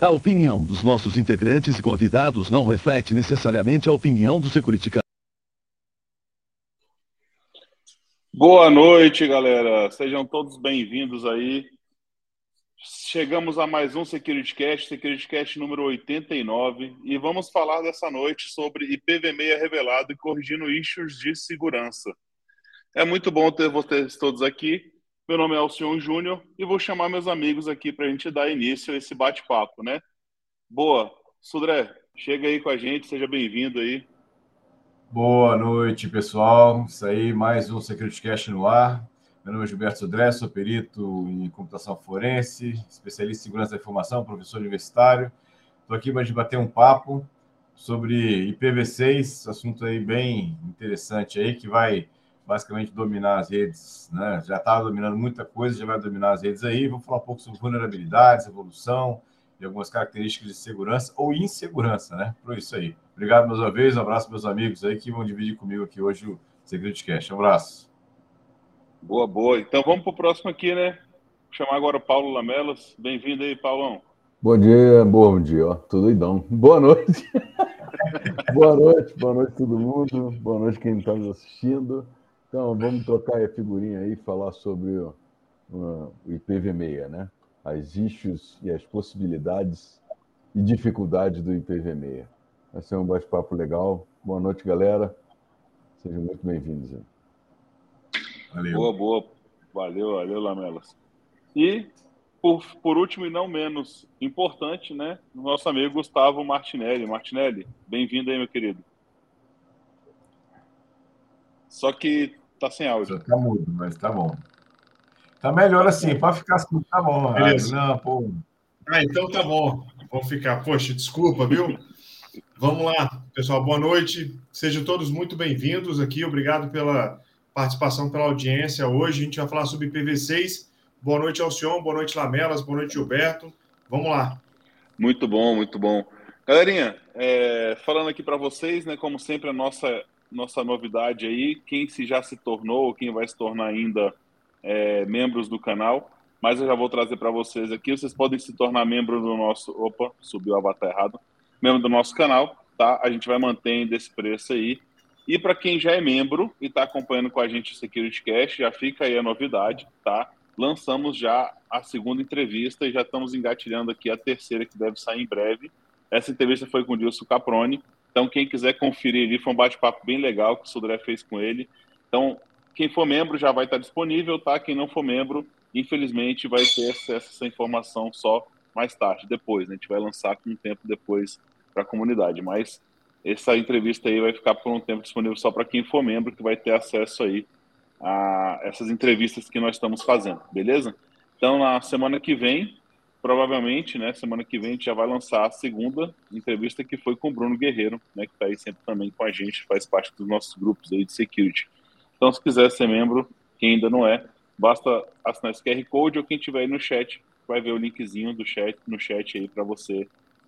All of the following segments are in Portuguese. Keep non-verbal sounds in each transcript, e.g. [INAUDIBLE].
A opinião dos nossos integrantes e convidados não reflete necessariamente a opinião do Securiticast. Boa noite, galera. Sejam todos bem-vindos aí. Chegamos a mais um SecurityCast, SecurityCast número 89, e vamos falar dessa noite sobre IPv6 revelado e corrigindo issues de segurança. É muito bom ter vocês todos aqui. Meu nome é Alcion Júnior e vou chamar meus amigos aqui para a gente dar início a esse bate-papo, né? Boa. Sudré, chega aí com a gente, seja bem-vindo aí. Boa noite, pessoal. Isso aí, mais um SecurityCast no ar. Meu nome é Gilberto Sudré, sou perito em computação forense, especialista em segurança da informação, professor universitário. Estou aqui para bater um papo sobre IPv6, assunto aí bem interessante aí, que vai basicamente dominar as redes, né? Já está dominando muita coisa, já vai dominar as redes aí. Vamos falar um pouco sobre vulnerabilidades, evolução e algumas características de segurança ou insegurança, né? Por isso aí. Obrigado mais uma vez, um abraço meus amigos aí que vão dividir comigo aqui hoje o Segredo Cash. Um abraço. Boa, boa. Então vamos para o próximo aqui, né? Vou chamar agora o Paulo Lamelas. Bem-vindo aí, Paulão. Bom dia, bom dia, ó. Tudo idão. Boa noite. [LAUGHS] boa noite, boa noite todo mundo. Boa noite quem está nos assistindo. Então, vamos trocar a figurinha aí e falar sobre o, o IPv6, né? As issues e as possibilidades e dificuldades do IPv6. Vai ser um bate-papo legal. Boa noite, galera. Sejam muito bem-vindos. Valeu. Boa, boa. Valeu, valeu, Lamelas. E, por, por último e não menos importante, né? Nosso amigo Gustavo Martinelli. Martinelli, bem-vindo aí, meu querido. Só que Tá sem áudio. Tá mudo, mas tá bom. Tá melhor assim, pode ficar assim, tá bom. Beleza. Não, pô. Ah, então tá bom. Vamos ficar. Poxa, desculpa, viu? Vamos lá, pessoal. Boa noite. Sejam todos muito bem-vindos aqui. Obrigado pela participação, pela audiência. Hoje a gente vai falar sobre IPv6. Boa noite, Alcion. Boa noite, Lamelas. Boa noite, Gilberto. Vamos lá. Muito bom, muito bom. Galerinha, é, falando aqui para vocês, né, como sempre, a nossa nossa novidade aí, quem se já se tornou, quem vai se tornar ainda é, membros do canal, mas eu já vou trazer para vocês aqui. Vocês podem se tornar membro do nosso. Opa, subiu o avatar errado. Membro do nosso canal, tá? A gente vai mantendo esse preço aí. E para quem já é membro e está acompanhando com a gente o Security Cash, já fica aí a novidade, tá? Lançamos já a segunda entrevista e já estamos engatilhando aqui a terceira, que deve sair em breve. Essa entrevista foi com o Dilson Caproni, então, quem quiser conferir ali, foi um bate-papo bem legal que o Sodré fez com ele. Então, quem for membro já vai estar disponível, tá? Quem não for membro, infelizmente, vai ter acesso a essa informação só mais tarde, depois. Né? A gente vai lançar com um tempo depois para a comunidade. Mas essa entrevista aí vai ficar por um tempo disponível só para quem for membro, que vai ter acesso aí a essas entrevistas que nós estamos fazendo, beleza? Então, na semana que vem, provavelmente, né, semana que vem a gente já vai lançar a segunda entrevista que foi com o Bruno Guerreiro, né, que está aí sempre também com a gente, faz parte dos nossos grupos aí de security. Então, se quiser ser membro, quem ainda não é, basta assinar esse QR Code ou quem tiver aí no chat vai ver o linkzinho do chat no chat aí para você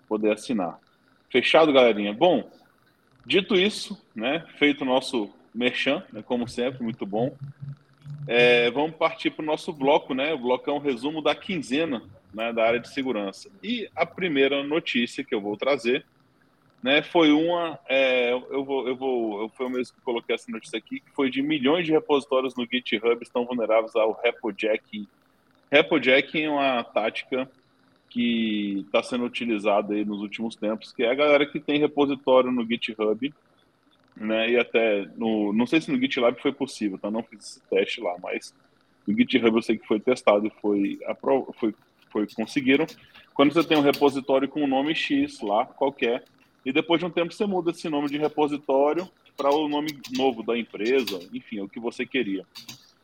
poder assinar. Fechado, galerinha? Bom, dito isso, né, feito o nosso merchan, né, como sempre, muito bom. É, vamos partir para o nosso bloco, né? O bloco é um resumo da quinzena né, da área de segurança. E a primeira notícia que eu vou trazer né, foi uma. É, eu vou, eu vou, eu, foi o mesmo que coloquei essa notícia aqui, que foi de milhões de repositórios no GitHub estão vulneráveis ao repojacking. Repojacking é uma tática que está sendo utilizada aí nos últimos tempos, que é a galera que tem repositório no GitHub, né, e até no, não sei se no GitLab foi possível, tá? Não fiz esse teste lá, mas no GitHub eu sei que foi testado e foi, foi foi conseguiram. Quando você tem um repositório com um nome X lá, qualquer, e depois de um tempo você muda esse nome de repositório para o nome novo da empresa, enfim, é o que você queria.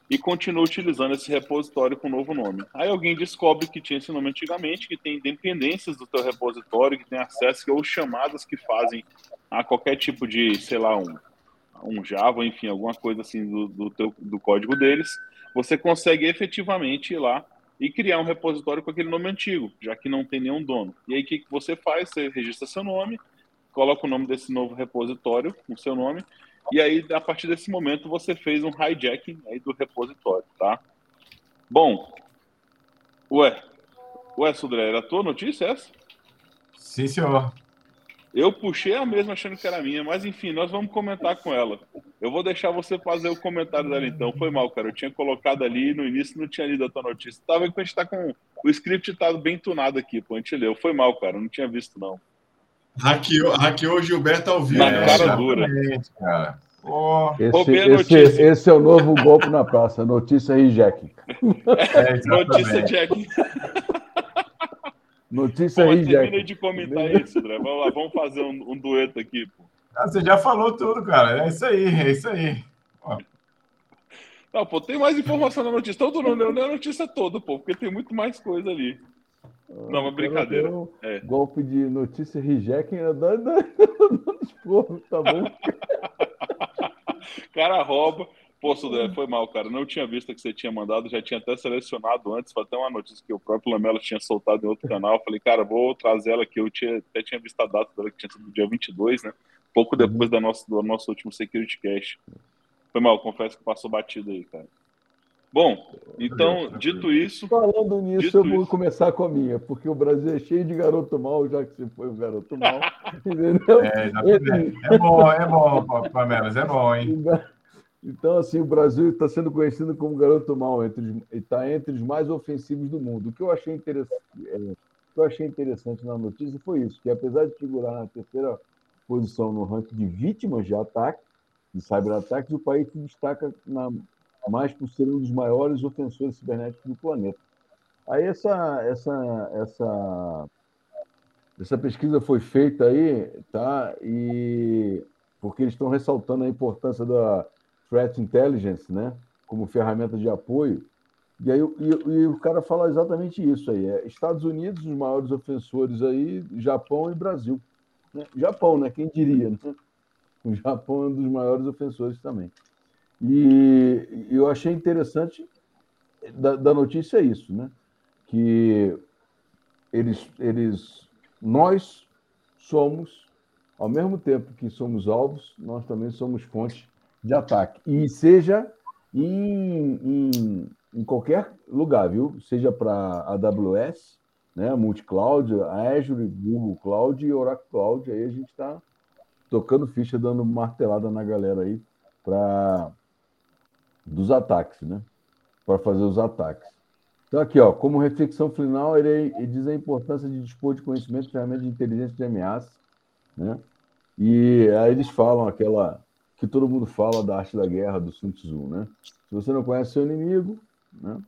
E continua utilizando esse repositório com um novo nome. Aí alguém descobre que tinha esse nome antigamente, que tem dependências do teu repositório, que tem acesso ou chamadas que fazem a qualquer tipo de, sei lá, um, um Java, enfim, alguma coisa assim do, do, teu, do código deles. Você consegue efetivamente ir lá e criar um repositório com aquele nome antigo, já que não tem nenhum dono. E aí o que, que você faz? Você registra seu nome, coloca o nome desse novo repositório no seu nome, e aí a partir desse momento você fez um hijacking aí do repositório, tá? Bom, ué, ué, Sudré, era a tua notícia essa? Sim, senhor. Eu puxei a mesma achando que era minha, mas enfim, nós vamos comentar com ela. Eu vou deixar você fazer o comentário dela então. Foi mal, cara. Eu tinha colocado ali no início não tinha lido a tua notícia. Tava que a gente tá com. O script tá bem tunado aqui, pô. A gente leu. Foi mal, cara. Eu não tinha visto, não. Hackeou, hackeou o Gilberto ao vivo. Na né? cara dura. cara. Oh, Esse, esse, esse é o novo golpe na praça, notícia reject. [LAUGHS] é, Notícia. Jack. Notícia Pô, aí reject. de comentar isso, André. Vamos lá, vamos fazer um, um dueto aqui, pô. Ah, você já falou tudo, cara. É isso aí, é isso aí. Não, pô, tem mais informação na notícia. Todo mundo não leu a notícia toda, pô, porque tem muito mais coisa ali. Não, mas brincadeira. Então, É. Golpe de notícia reject é porros, tá bom? [LAUGHS] Cara rouba. Pô, Sudré, foi mal, cara. Não tinha visto que você tinha mandado, já tinha até selecionado antes. Foi até uma notícia que o próprio Lamelo tinha soltado em outro canal. Falei, cara, vou trazer ela aqui. Eu tinha, até tinha visto a data dela, que tinha sido dia 22, né? Pouco depois da nossa, do nosso último Security Cash. Foi mal, confesso que passou batido aí, cara. Bom, então, dito isso, Falando nisso, eu vou isso. começar com a minha, porque o Brasil é cheio de garoto mal, já que você foi um garoto mal. [LAUGHS] Entendeu? É, exatamente. É bom, é bom, Pa- Pamelas, é bom, hein? Então, assim, o Brasil está sendo conhecido como garoto mal, entre os- e está entre os mais ofensivos do mundo. O que eu achei interessante, é, o que eu achei interessante na notícia foi isso, que apesar de figurar na terceira posição no ranking de vítimas de ataque, de cyberataques, o país se destaca na, mais por ser um dos maiores ofensores cibernéticos do planeta. Aí essa, essa, essa, essa pesquisa foi feita aí, tá? E porque eles estão ressaltando a importância da threat intelligence, né? Como ferramenta de apoio. E aí e, e o cara fala exatamente isso aí. É Estados Unidos, os maiores ofensores aí, Japão e Brasil. né? Japão, né? Quem diria, né? O Japão é um dos maiores ofensores também. E eu achei interessante da, da notícia isso, né? Que eles, eles, nós somos, ao mesmo tempo que somos alvos, nós também somos fonte de ataque. E seja em, em, em qualquer lugar, viu? Seja para AWS, né? Multicloud, Azure, Google Cloud e Oracle Cloud. Aí a gente está tocando ficha, dando martelada na galera aí para dos ataques, né? Para fazer os ataques. Então, aqui, ó, como reflexão final, ele, ele diz a importância de dispor de conhecimento ferramentas de inteligência de ameaça, né? E aí eles falam aquela que todo mundo fala da arte da guerra do Sun Tzu, né? Se você não conhece seu inimigo, né?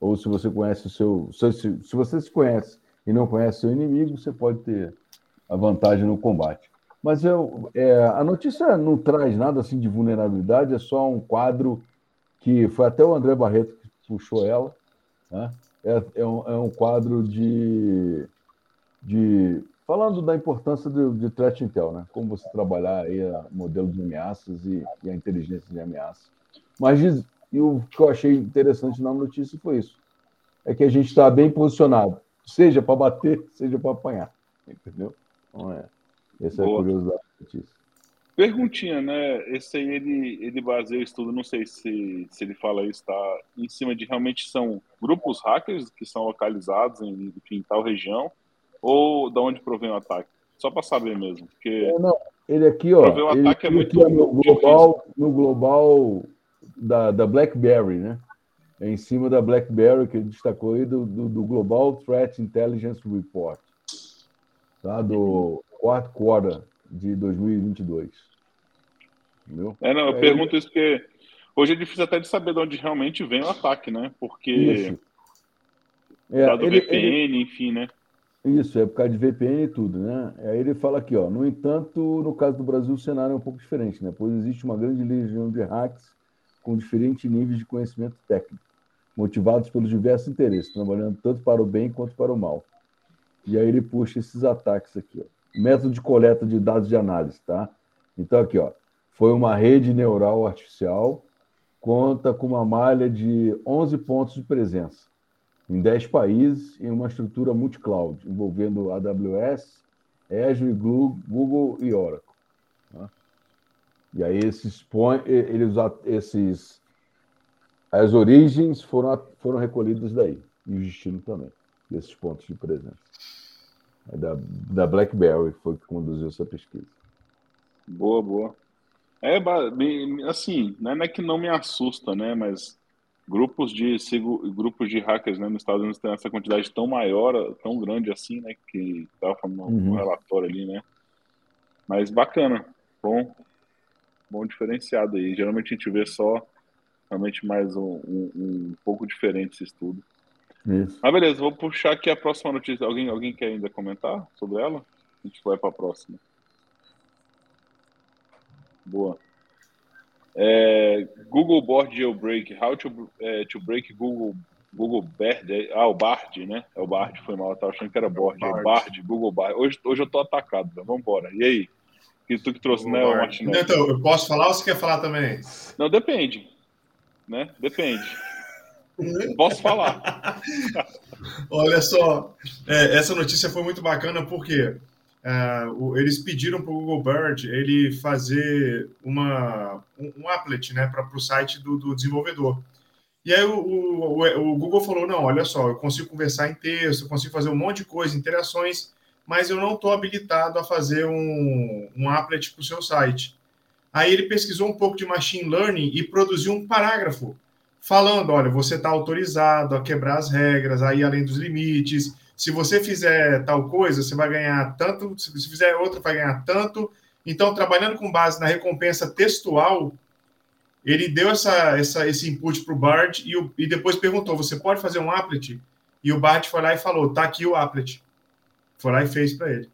Ou se você conhece o seu, se, se, se você se conhece e não conhece seu inimigo, você pode ter a vantagem no combate. Mas eu, é, a notícia não traz nada assim de vulnerabilidade, é só um quadro que foi até o André Barreto que puxou ela, né? é, é, um, é um quadro de, de falando da importância de, de threat intel, né? Como você trabalhar aí a modelo de ameaças e, e a inteligência de ameaça. Mas diz, e o que eu achei interessante na notícia foi isso, é que a gente está bem posicionado, seja para bater, [LAUGHS] seja para apanhar, entendeu? Então é, essa é a curiosidade da notícia. Perguntinha, né? Esse aí ele, ele baseia o estudo, não sei se, se ele fala isso, tá? Em cima de realmente são grupos hackers que são localizados em, enfim, tal região, ou da onde provém o ataque? Só para saber mesmo, porque É, não, ele aqui, ó. Pra ver o ele, ataque é muito é no global, no global da, da BlackBerry, né? É em cima da BlackBerry que ele destacou aí do, do, do Global Threat Intelligence Report, tá? Do quarto quarter de 2022. Entendeu? É, não, eu É, pergunto isso porque hoje é difícil até de saber de onde realmente vem o ataque, né? Porque Isso. É, dado ele- VPN, ele- enfim, né? Isso, é por causa de VPN e tudo, né? Aí ele fala aqui, ó. No entanto, no caso do Brasil, o cenário é um pouco diferente, né? Pois existe uma grande legião de hacks com diferentes níveis de conhecimento técnico, motivados pelos diversos interesses, trabalhando tanto para o bem quanto para o mal. E aí ele puxa esses ataques aqui, ó. Método de coleta de dados de análise, tá? Então aqui, ó. Foi uma rede neural artificial, conta com uma malha de 11 pontos de presença. em 10 países em uma estrutura multi-cloud, envolvendo AWS, Azure, Google e Oracle. Tá? E aí esses, eles, esses as origens foram, foram recolhidas daí, e o destino também, desses pontos de presença. Da, da BlackBerry foi que conduziu essa pesquisa. Boa, boa. É, assim, não é que não me assusta, né? Mas grupos de grupos de hackers né, nos Estados Unidos têm essa quantidade tão maior, tão grande assim, né? Que estava falando uhum. no relatório ali, né? Mas bacana, bom, bom diferenciado aí. Geralmente a gente vê só realmente mais um, um, um pouco diferente esse estudo. Isso. Ah, beleza, vou puxar aqui a próxima notícia. Alguém, alguém quer ainda comentar sobre ela? A gente vai para a próxima. Boa. É, Google Board Jailbreak. How to, é, to break Google Google Bard. É, ah, o Bard, né? É o Bard, foi mal. Eu tava achando que era Board. É Bard, Google Bard. Hoje, hoje eu tô atacado. Né? Vamos embora. E aí? Que tu que trouxe, né, Google né, Martinelli? Então, eu posso falar ou você quer falar também? Não, depende né? Depende. Posso falar. [LAUGHS] Olha só, é, essa notícia foi muito bacana porque é, eles pediram para o Google Bird ele fazer uma, um, um applet né, para o site do, do, desenvolvedor. E aí o, o, o, Google falou: não, olha só, eu consigo conversar em texto, eu consigo fazer um monte de coisa, interações, mas eu não estou habilitado a fazer um, um applet para o seu site. Aí ele pesquisou um pouco de machine learning e produziu um parágrafo falando: olha, você está autorizado a quebrar as regras, aí além dos limites. Se você fizer tal coisa, você vai ganhar tanto. Se você fizer outra, vai ganhar tanto. Então, trabalhando com base na recompensa textual, ele deu essa, essa, esse input para o Bard e, e, depois perguntou: você pode fazer um applet? E o Bard foi lá e falou: tá aqui o applet. Foi lá e fez para ele.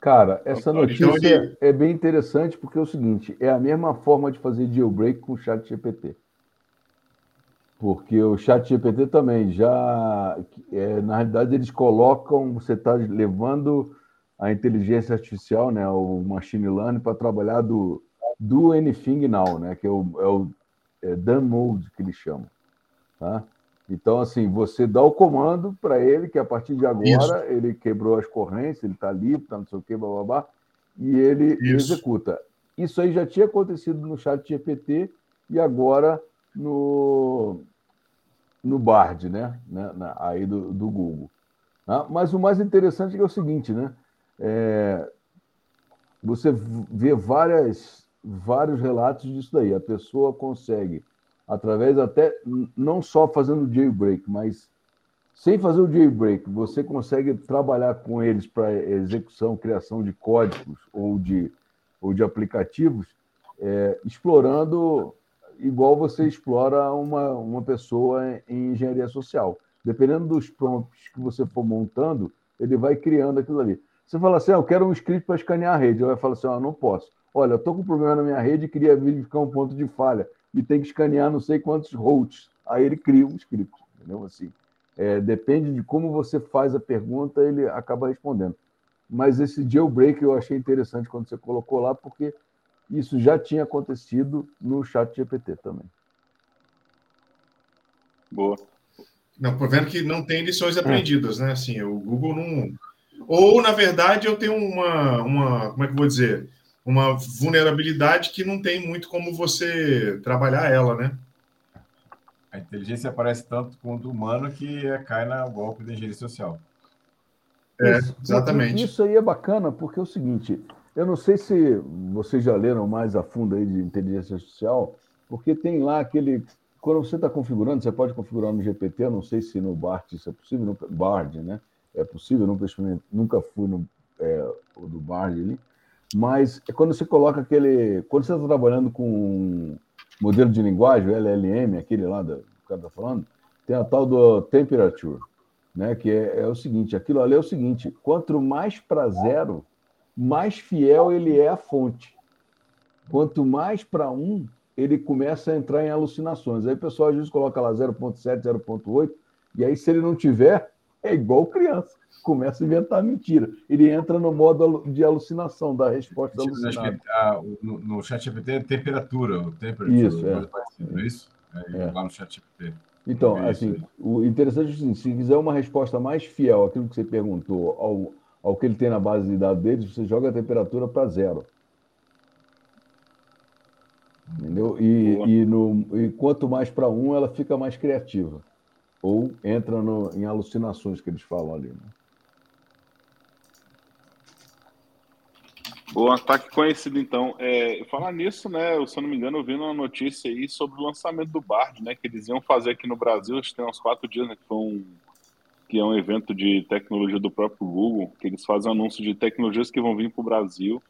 Cara, essa então, notícia então, ele... é bem interessante porque é o seguinte: é a mesma forma de fazer jailbreak com o Chat GPT. Porque o Chat GPT também já. É, na realidade, eles colocam. Você está levando a inteligência artificial, né, o machine learning, para trabalhar do, do anything now, né, que é o, é o é done mode que eles chamam. Tá? Então, assim, você dá o comando para ele que a partir de agora Isso. ele quebrou as correntes, ele está livre, está não sei o quê, blá, blá, blá, e ele Isso. executa. Isso aí já tinha acontecido no chat GPT e agora no, no Bard, né? né? Na, aí do, do Google. Ah, mas o mais interessante é, é o seguinte, né? É, você vê várias, vários relatos disso daí. A pessoa consegue através até não só fazendo jailbreak, mas sem fazer o jailbreak, você consegue trabalhar com eles para execução, criação de códigos ou de, ou de aplicativos, é, explorando igual você explora uma, uma pessoa em engenharia social. Dependendo dos prompts que você for montando, ele vai criando aquilo ali. Você fala assim, ah, eu quero um script para escanear a rede. Ele vai falar assim, ah, não posso. Olha, eu estou com um problema na minha rede e queria verificar um ponto de falha e tem que escanear não sei quantos routes. Aí ele cria um script, entendeu? Assim, é, depende de como você faz a pergunta, ele acaba respondendo. Mas esse jailbreak eu achei interessante quando você colocou lá, porque isso já tinha acontecido no chat GPT também. Boa. Não, por vendo que não tem lições aprendidas, né? Assim, o Google não. Ou, na verdade, eu tenho uma, uma. Como é que eu vou dizer? uma vulnerabilidade que não tem muito como você trabalhar ela, né? A inteligência aparece tanto quanto o humano que é, cai no golpe da engenharia social. É, exatamente. Isso aí é bacana, porque é o seguinte, eu não sei se vocês já leram mais a fundo aí de inteligência artificial, porque tem lá aquele. Quando você está configurando, você pode configurar no GPT, eu não sei se no BART isso é possível, no Bard, né? É possível, nunca, nunca fui no é, do Bard ali. Mas é quando você coloca aquele. Quando você está trabalhando com modelo de linguagem, LLM, aquele lá que o cara está falando, tem a tal do temperature, né? Que é, é, o seguinte: aquilo ali é o seguinte: quanto mais para zero, mais fiel ele é à fonte. Quanto mais para um, ele começa a entrar em alucinações. Aí o pessoal às vezes coloca lá 0,7, 0,8, e aí se ele não tiver, é igual criança começa a inventar mentira. Ele entra no modo de alucinação, da resposta alucinada. No, no chat GPT é temperatura, o temperatura, isso, é. Parecido, é isso? É, é. Lá no chat GPT. Então, assim, o interessante é assim, se quiser uma resposta mais fiel àquilo que você perguntou, ao, ao que ele tem na base de dados deles, você joga a temperatura para zero. Entendeu? E, e, no, e quanto mais para um, ela fica mais criativa. Ou entra no, em alucinações que eles falam ali. Né? O ataque conhecido, então. É, falar nisso, né? Se eu não me engano, eu vi uma notícia aí sobre o lançamento do Bard, né? Que eles iam fazer aqui no Brasil, acho que tem uns quatro dias, né? Que foi um, que é um evento de tecnologia do próprio Google, que eles fazem anúncio de tecnologias que vão vir para o Brasil.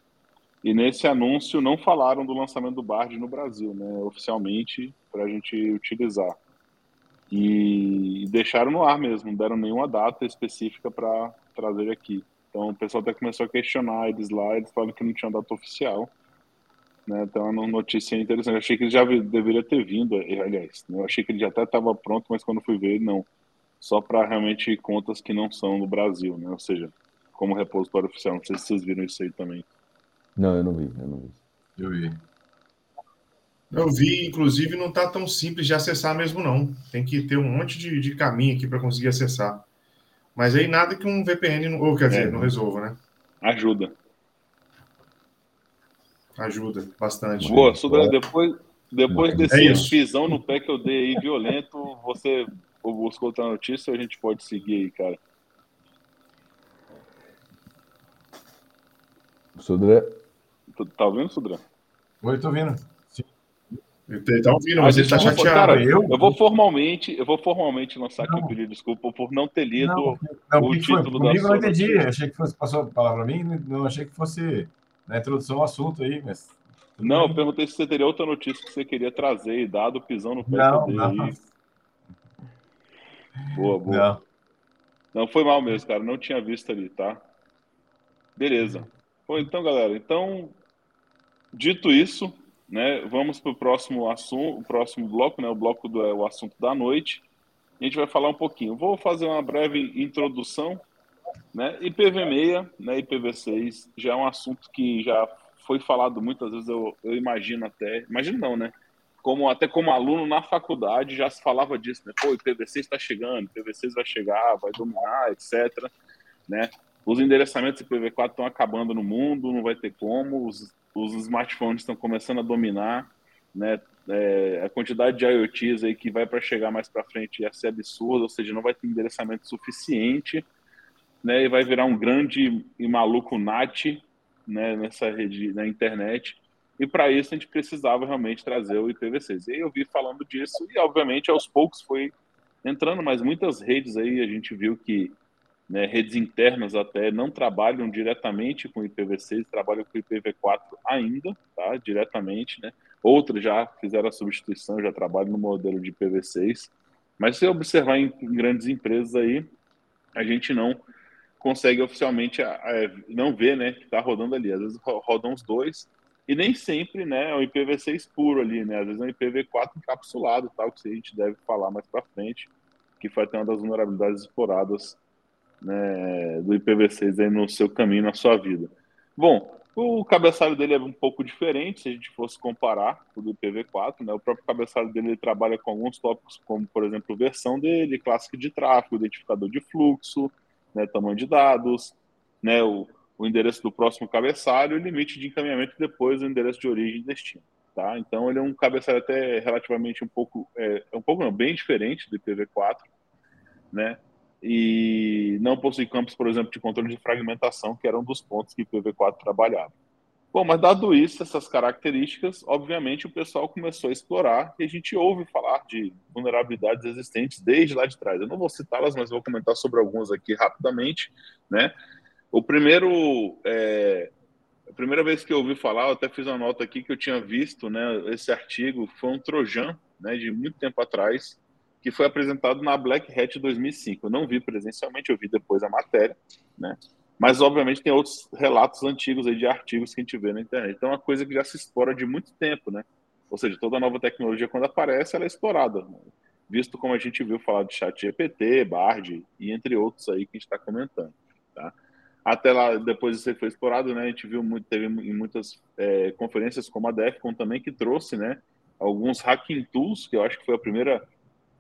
E nesse anúncio não falaram do lançamento do Bard no Brasil, né? Oficialmente, para a gente utilizar. E deixaram no ar mesmo, não deram nenhuma data específica para trazer aqui. Então o pessoal até começou a questionar eles lá, eles falaram que não tinha data oficial. Né? Então é uma notícia interessante. Eu achei que ele já deveria ter vindo, aliás. Né? Eu achei que ele já até estava pronto, mas quando fui ver, não. Só para realmente contas que não são no Brasil, né? Ou seja, como repositório oficial. Não sei se vocês viram isso aí também. Não, eu não vi, eu não vi. Eu vi. Eu vi, inclusive, não está tão simples de acessar mesmo, não. Tem que ter um monte de, de caminho aqui para conseguir acessar. Mas aí nada que um VPN, ou quer dizer, é, não resolva, né? Ajuda. Ajuda bastante. Boa, Sudra, depois, depois desse é pisão no pé que eu dei aí violento, você buscou outra notícia ou a gente pode seguir aí, cara? Sudré. Tá ouvindo, Sudré? Oi, tô ouvindo. Ele tá ouvindo, mas ele tá chateado. Cara, eu, eu vou formalmente, eu vou formalmente lançar aqui um pedido de desculpa por não ter lido não, não, o título da Comigo eu não entendi, eu achei que fosse, passou a palavra para mim, não achei que fosse na introdução ao assunto aí, mas... Não, eu perguntei se você teria outra notícia que você queria trazer, e dado o pisão no pé não, dele. Não. Boa, boa. Não. não, foi mal mesmo, cara, não tinha visto ali, tá? Beleza. Então, galera, então, dito isso, né? Vamos para o próximo assunto, o próximo bloco, né? O bloco do é o assunto da noite. A gente vai falar um pouquinho. Vou fazer uma breve introdução, né? IPv6, né? IPv6 já é um assunto que já foi falado muitas vezes. Eu, eu imagino até, imagino não, né? Como até como aluno na faculdade já se falava disso, né? Pô, IPv6 está chegando, IPv6 vai chegar, vai dominar, etc. Né? Os endereçamentos IPv4 estão acabando no mundo, não vai ter como. Os os smartphones estão começando a dominar, né? É, a quantidade de IoTs aí que vai para chegar mais para frente ia ser absurda, ou seja, não vai ter endereçamento suficiente, né? E vai virar um grande e maluco NAT, né? Nessa rede, na internet. E para isso a gente precisava realmente trazer o IPv6. E eu vi falando disso e, obviamente, aos poucos foi entrando, mas muitas redes aí a gente viu que né, redes internas até não trabalham diretamente com IPv6, trabalham com IPv4 ainda, tá, diretamente, né? Outras já fizeram a substituição, já trabalham no modelo de IPv6. Mas se observar em, em grandes empresas aí, a gente não consegue oficialmente não ver, né, que está rodando ali. Às vezes rodam os dois e nem sempre, né, é um IPv6 puro ali, né? Às vezes é um IPv4 encapsulado, tal, que a gente deve falar mais para frente, que foi até uma das vulnerabilidades exploradas né, do IPv6 aí no seu caminho, na sua vida. Bom, o cabeçalho dele é um pouco diferente se a gente fosse comparar com o do IPv4. Né? O próprio cabeçalho dele trabalha com alguns tópicos, como, por exemplo, versão dele, clássico de tráfego, identificador de fluxo, né, tamanho de dados, né, o, o endereço do próximo cabeçalho o limite de encaminhamento depois do endereço de origem e destino. Tá? Então, ele é um cabeçalho até relativamente um pouco, é, um pouco não, bem diferente do IPv4, né? e não possui campos, por exemplo, de controle de fragmentação, que era um dos pontos que o IPv4 trabalhava. Bom, mas dado isso, essas características, obviamente o pessoal começou a explorar e a gente ouve falar de vulnerabilidades existentes desde lá de trás. Eu não vou citá-las, mas vou comentar sobre algumas aqui rapidamente, né? O primeiro, é, a primeira vez que eu ouvi falar, eu até fiz uma nota aqui que eu tinha visto, né? Esse artigo foi um trojan, né? De muito tempo atrás, que foi apresentado na Black Hat 2005. Eu não vi presencialmente, eu vi depois a matéria, né? Mas, obviamente, tem outros relatos antigos aí de artigos que a gente vê na internet. Então, é uma coisa que já se explora de muito tempo, né? Ou seja, toda nova tecnologia, quando aparece, ela é explorada. Né? Visto como a gente viu falar de chat GPT, Bard e entre outros aí que a gente está comentando, tá? Até lá, depois de ser explorado, né? A gente viu muito, teve em muitas é, conferências como a DEFCON também, que trouxe, né? Alguns hacking tools, que eu acho que foi a primeira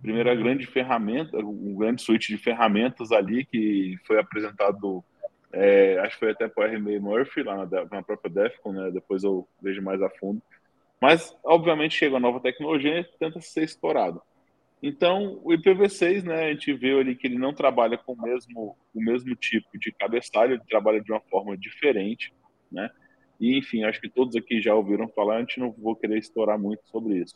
primeira grande ferramenta, um grande suíte de ferramentas ali que foi apresentado, é, acho que foi até para R. Murphy, lá na, na, própria Defcon, né? depois eu vejo mais a fundo. Mas, obviamente, chega a nova tecnologia e tenta ser explorado. Então, o IPv6, né, a gente vê ali que ele não trabalha com o mesmo, o mesmo tipo de cabeçalho, ele trabalha de uma forma diferente, né? E, enfim, acho que todos aqui já ouviram falar, a gente não vou querer explorar muito sobre isso.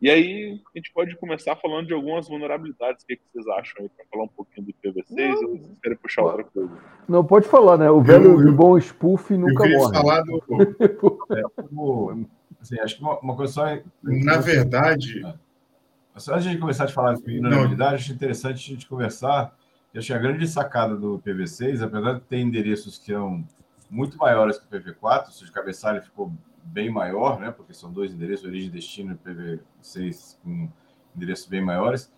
E aí, a gente pode começar falando de algumas vulnerabilidades. O que, que vocês acham aí, para falar um pouquinho do IPv6 não, ou vocês querem puxar outra coisa? Não, pode falar, né? O velho eu, bom spoof nunca eu morre. falar do... [LAUGHS] é, o, assim, acho que uma, uma coisa só... É... Na verdade... Antes de começar a falar de vulnerabilidade, acho interessante a gente conversar. Eu acho que a grande sacada do PV6, apesar de ter endereços que são muito maiores que o PV4, ou seja, o cabeçalho ficou bem maior, né? Porque são dois endereços, origem e destino e PV6 com endereços bem maiores.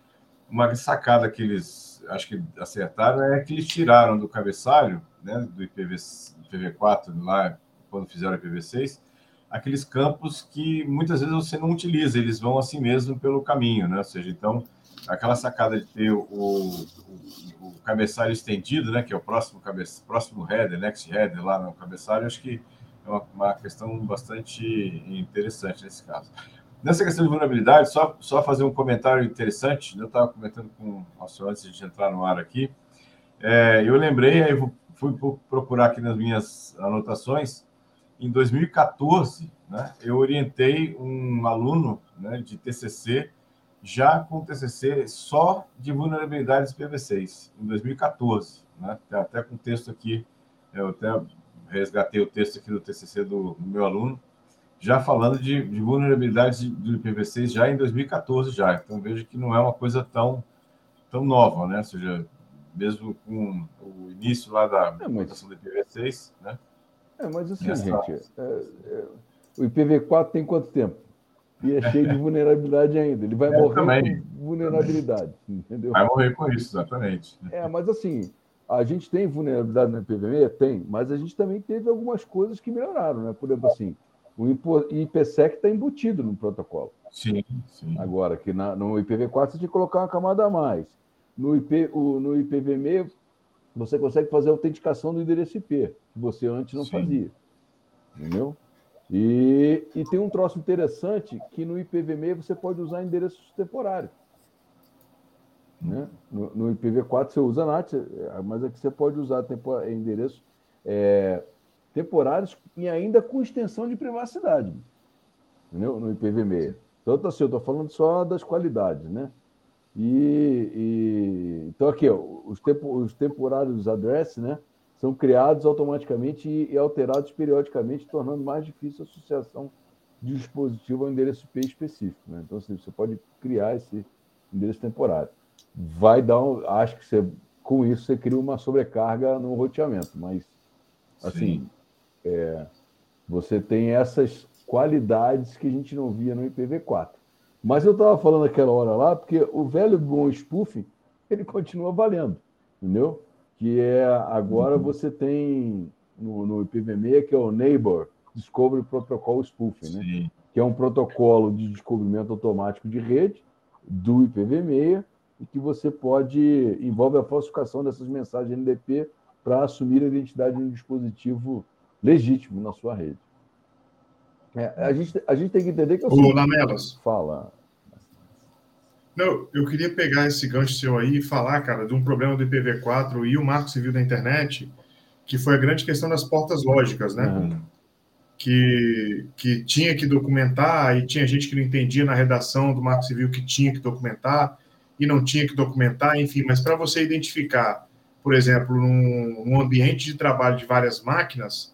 Uma sacada que eles acho que acertaram é que eles tiraram do cabeçalho, né? Do IPv, IPv4 lá quando fizeram o IPv6, aqueles campos que muitas vezes você não utiliza, eles vão assim mesmo pelo caminho, né? Ou seja, então, aquela sacada de ter o, o, o cabeçalho estendido, né? Que é o próximo, cabe, próximo header, next header lá no cabeçalho, acho que é uma, uma questão bastante interessante nesse caso. Nessa questão de vulnerabilidade, só, só fazer um comentário interessante, né? eu estava comentando com o senhor antes de entrar no ar aqui, é, eu lembrei, aí fui procurar aqui nas minhas anotações, em 2014, né, eu orientei um aluno né, de TCC, já com TCC só de vulnerabilidades PV6, em 2014. Né, até com texto aqui, eu até resgatei o texto aqui do TCC do, do meu aluno, já falando de, de vulnerabilidades do IPv6 já em 2014 já. Então vejo que não é uma coisa tão tão nova, né? Ou seja, mesmo com o início lá da é, implementação do IPv6, né? É, mas assim, Nessa... gente, é, é, o IPv4 tem quanto tempo? E é cheio de vulnerabilidade ainda. Ele vai morrer também. com vulnerabilidade, [LAUGHS] entendeu? Vai morrer com isso, exatamente. É, mas assim, a gente tem vulnerabilidade no IPv6? Tem, mas a gente também teve algumas coisas que melhoraram, né? Por exemplo, assim, o IPsec está embutido no protocolo. Sim, sim. Agora, que na, no IPv4 você tinha que colocar uma camada a mais. No, IP, o, no IPv6 você consegue fazer a autenticação do endereço IP, que você antes não sim. fazia. Entendeu? E, e tem um troço interessante que no IPv6 você pode usar endereços temporários. Né? No, no IPv4 você usa NAT, mas aqui você pode usar endereços é, temporários e ainda com extensão de privacidade. Entendeu? No IPv6. Então, assim, eu estou falando só das qualidades, né? E, e então aqui, ó, os, tempo, os temporários address, né? São criados automaticamente e, e alterados periodicamente, tornando mais difícil a associação de dispositivo ao endereço IP específico. Né? Então, assim, você pode criar esse endereço temporário vai dar um, acho que você com isso você cria uma sobrecarga no roteamento, mas assim é, você tem essas qualidades que a gente não via no IPv4. Mas eu estava falando aquela hora lá porque o velho bom spoofing ele continua valendo, entendeu? Que é agora uhum. você tem no, no IPv6 que é o Neighbor Discovery Protocol Spoofing, né? Que é um protocolo de descobrimento automático de rede do IPv6 e que você pode envolve a falsificação dessas mensagens NDP para assumir a identidade de um dispositivo legítimo na sua rede. É, a, gente, a gente tem que entender que eu Ô, Lamelas. Fala. Não, eu queria pegar esse gancho seu aí e falar, cara, de um problema do IPv4 e o Marco Civil da Internet, que foi a grande questão das portas lógicas, né? Uhum. Que, que tinha que documentar e tinha gente que não entendia na redação do Marco Civil que tinha que documentar e não tinha que documentar, enfim, mas para você identificar, por exemplo, num, ambiente de trabalho de várias máquinas,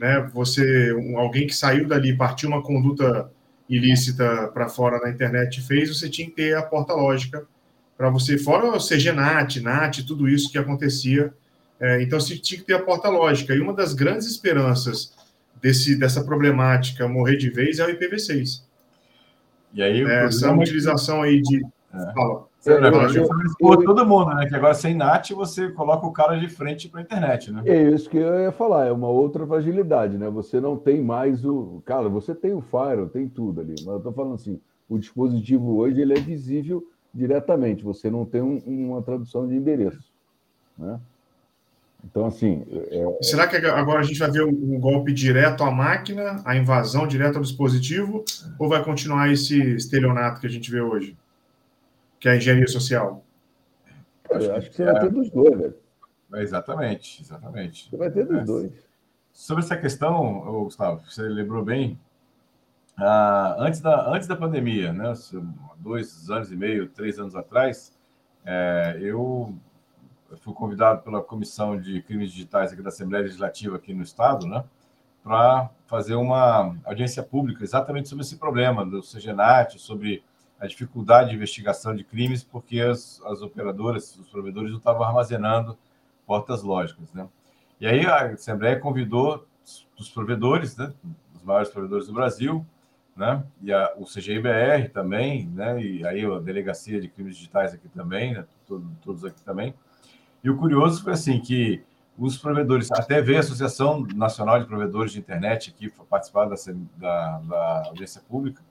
né, você, um, alguém que saiu dali, partiu uma conduta ilícita para fora na internet fez, você tinha que ter a porta lógica para você, fora o CGNAT, NAT, tudo isso que acontecia, é, então você tinha que ter a porta lógica, e uma das grandes esperanças desse, dessa problemática morrer de vez é o IPv6. E aí, essa utilização aí de... É. Fala. É, eu, eu, eu, todo mundo, né? Que agora sem NAT você coloca o cara de frente para a internet, né? É isso que eu ia falar, é uma outra fragilidade, né? Você não tem mais o. Cara, você tem o Fire, tem tudo ali, mas eu estou falando assim, o dispositivo hoje ele é visível diretamente, você não tem um, uma tradução de endereço. Né? Então, assim. É... Será que agora a gente vai ver um golpe direto à máquina, a invasão direta ao dispositivo, ou vai continuar esse estelionato que a gente vê hoje? Que é a engenharia social? Eu acho que você vai ter dos dois, velho. Exatamente, exatamente. Você vai ter dos é. dois. Sobre essa questão, Gustavo, você lembrou bem, ah, antes, da, antes da pandemia, né, dois anos e meio, três anos atrás, é, eu fui convidado pela Comissão de Crimes Digitais aqui da Assembleia Legislativa aqui no Estado, né, para fazer uma audiência pública exatamente sobre esse problema do CGNAT, sobre a dificuldade de investigação de crimes, porque as, as operadoras, os provedores não estavam armazenando portas lógicas, né? E aí a Assembleia convidou os provedores, né, os maiores provedores do Brasil, né, e a, o CGIBR também, né, e aí a Delegacia de Crimes Digitais aqui também, né, todos, todos aqui também. E o curioso foi assim que os provedores, até veio a Associação Nacional de Provedores de Internet aqui participar da, da, da audiência pública.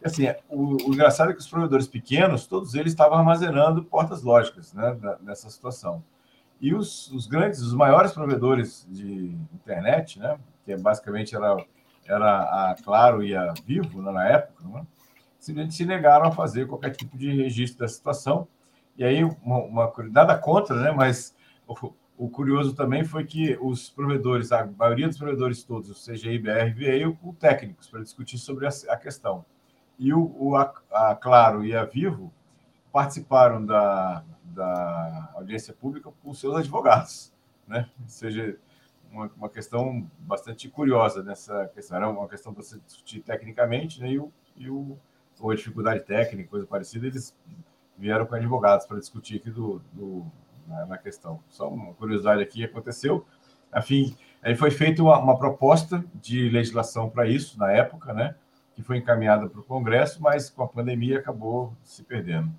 E, assim, o, o, engraçado é que os provedores pequenos, todos eles estavam armazenando portas lógicas né, nessa situação. E os, os grandes, os maiores provedores de internet, né, que basicamente era, era a Claro e a Vivo né, na época, né, simplesmente se negaram a fazer qualquer tipo de registro da situação. E aí, uma, uma nada contra, né, mas o, curioso também foi que os provedores, a maioria dos provedores todos, o CGI BR, veio com técnicos para discutir sobre a, a questão. E o, o a, a Claro e a Vivo participaram da, da audiência pública com seus advogados, né? Ou seja, uma, uma questão bastante curiosa nessa questão. Era uma questão para se discutir tecnicamente, né? E, o, e o, ou a dificuldade técnica, coisa parecida, eles vieram com advogados para discutir aqui do, do na, na, questão. Só uma curiosidade aqui aconteceu. Afim, aí foi feita uma, uma proposta de legislação para isso na época, né? Que foi encaminhada para o Congresso, mas com a pandemia acabou se perdendo.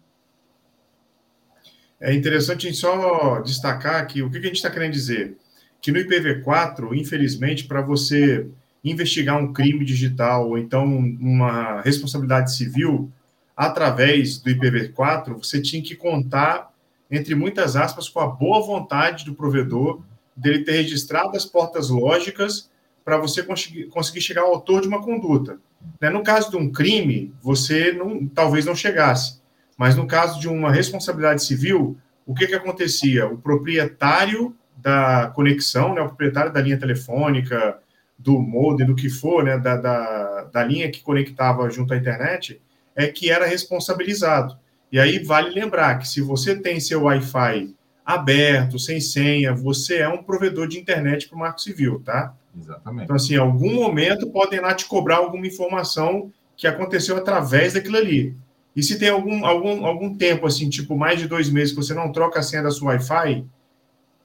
É interessante só destacar que o que a gente está querendo dizer? Que no IPv4, infelizmente, para você investigar um crime digital ou então uma responsabilidade civil através do IPv4, você tinha que contar, entre muitas aspas, com a boa vontade do provedor dele ter registrado as portas lógicas para você conseguir, chegar ao autor de uma conduta. Né? No caso de um crime, você não, talvez não chegasse. Mas no caso de uma responsabilidade civil, o que, que acontecia? O proprietário da conexão, né, o proprietário da linha telefônica, do modem, do que for, né, da, da, da linha que conectava junto à internet, é que era responsabilizado. E aí vale lembrar que se você tem seu Wi-Fi aberto, sem senha, você é um provedor de internet para o Marco Civil, tá? Exatamente. Então, assim, em algum momento podem lá te cobrar alguma informação que aconteceu através daquilo ali. E se tem algum, algum, algum tempo, assim, tipo mais de dois meses, que você não troca a senha da sua Wi-Fi,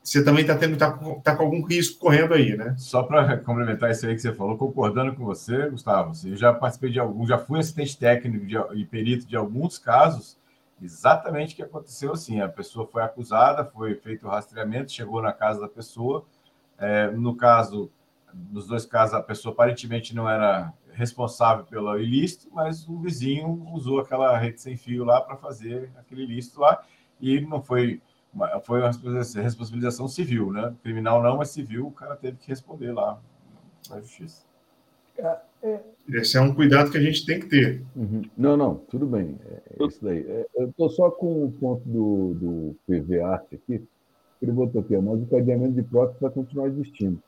você também está tendo tá, tá com algum risco correndo aí, né? Só para complementar isso aí que você falou, concordando com você, Gustavo, eu já participei de algum, já fui assistente técnico de, e perito de alguns casos, exatamente o que aconteceu assim, a pessoa foi acusada, foi feito o rastreamento, chegou na casa da pessoa, é, no caso, nos dois casos, a pessoa aparentemente não era responsável pelo ilícito, mas o vizinho usou aquela rede sem fio lá para fazer aquele ilícito lá e não foi foi uma responsabilização civil, né? Criminal não, mas civil, o cara teve que responder lá na justiça. É. Esse é um cuidado que a gente tem que ter. Uhum. Não, não, tudo bem. É, é isso daí. É, eu estou só com o ponto do, do PV Arte aqui. Ele botou aqui, mas o cadeamento de prótese vai continuar existindo.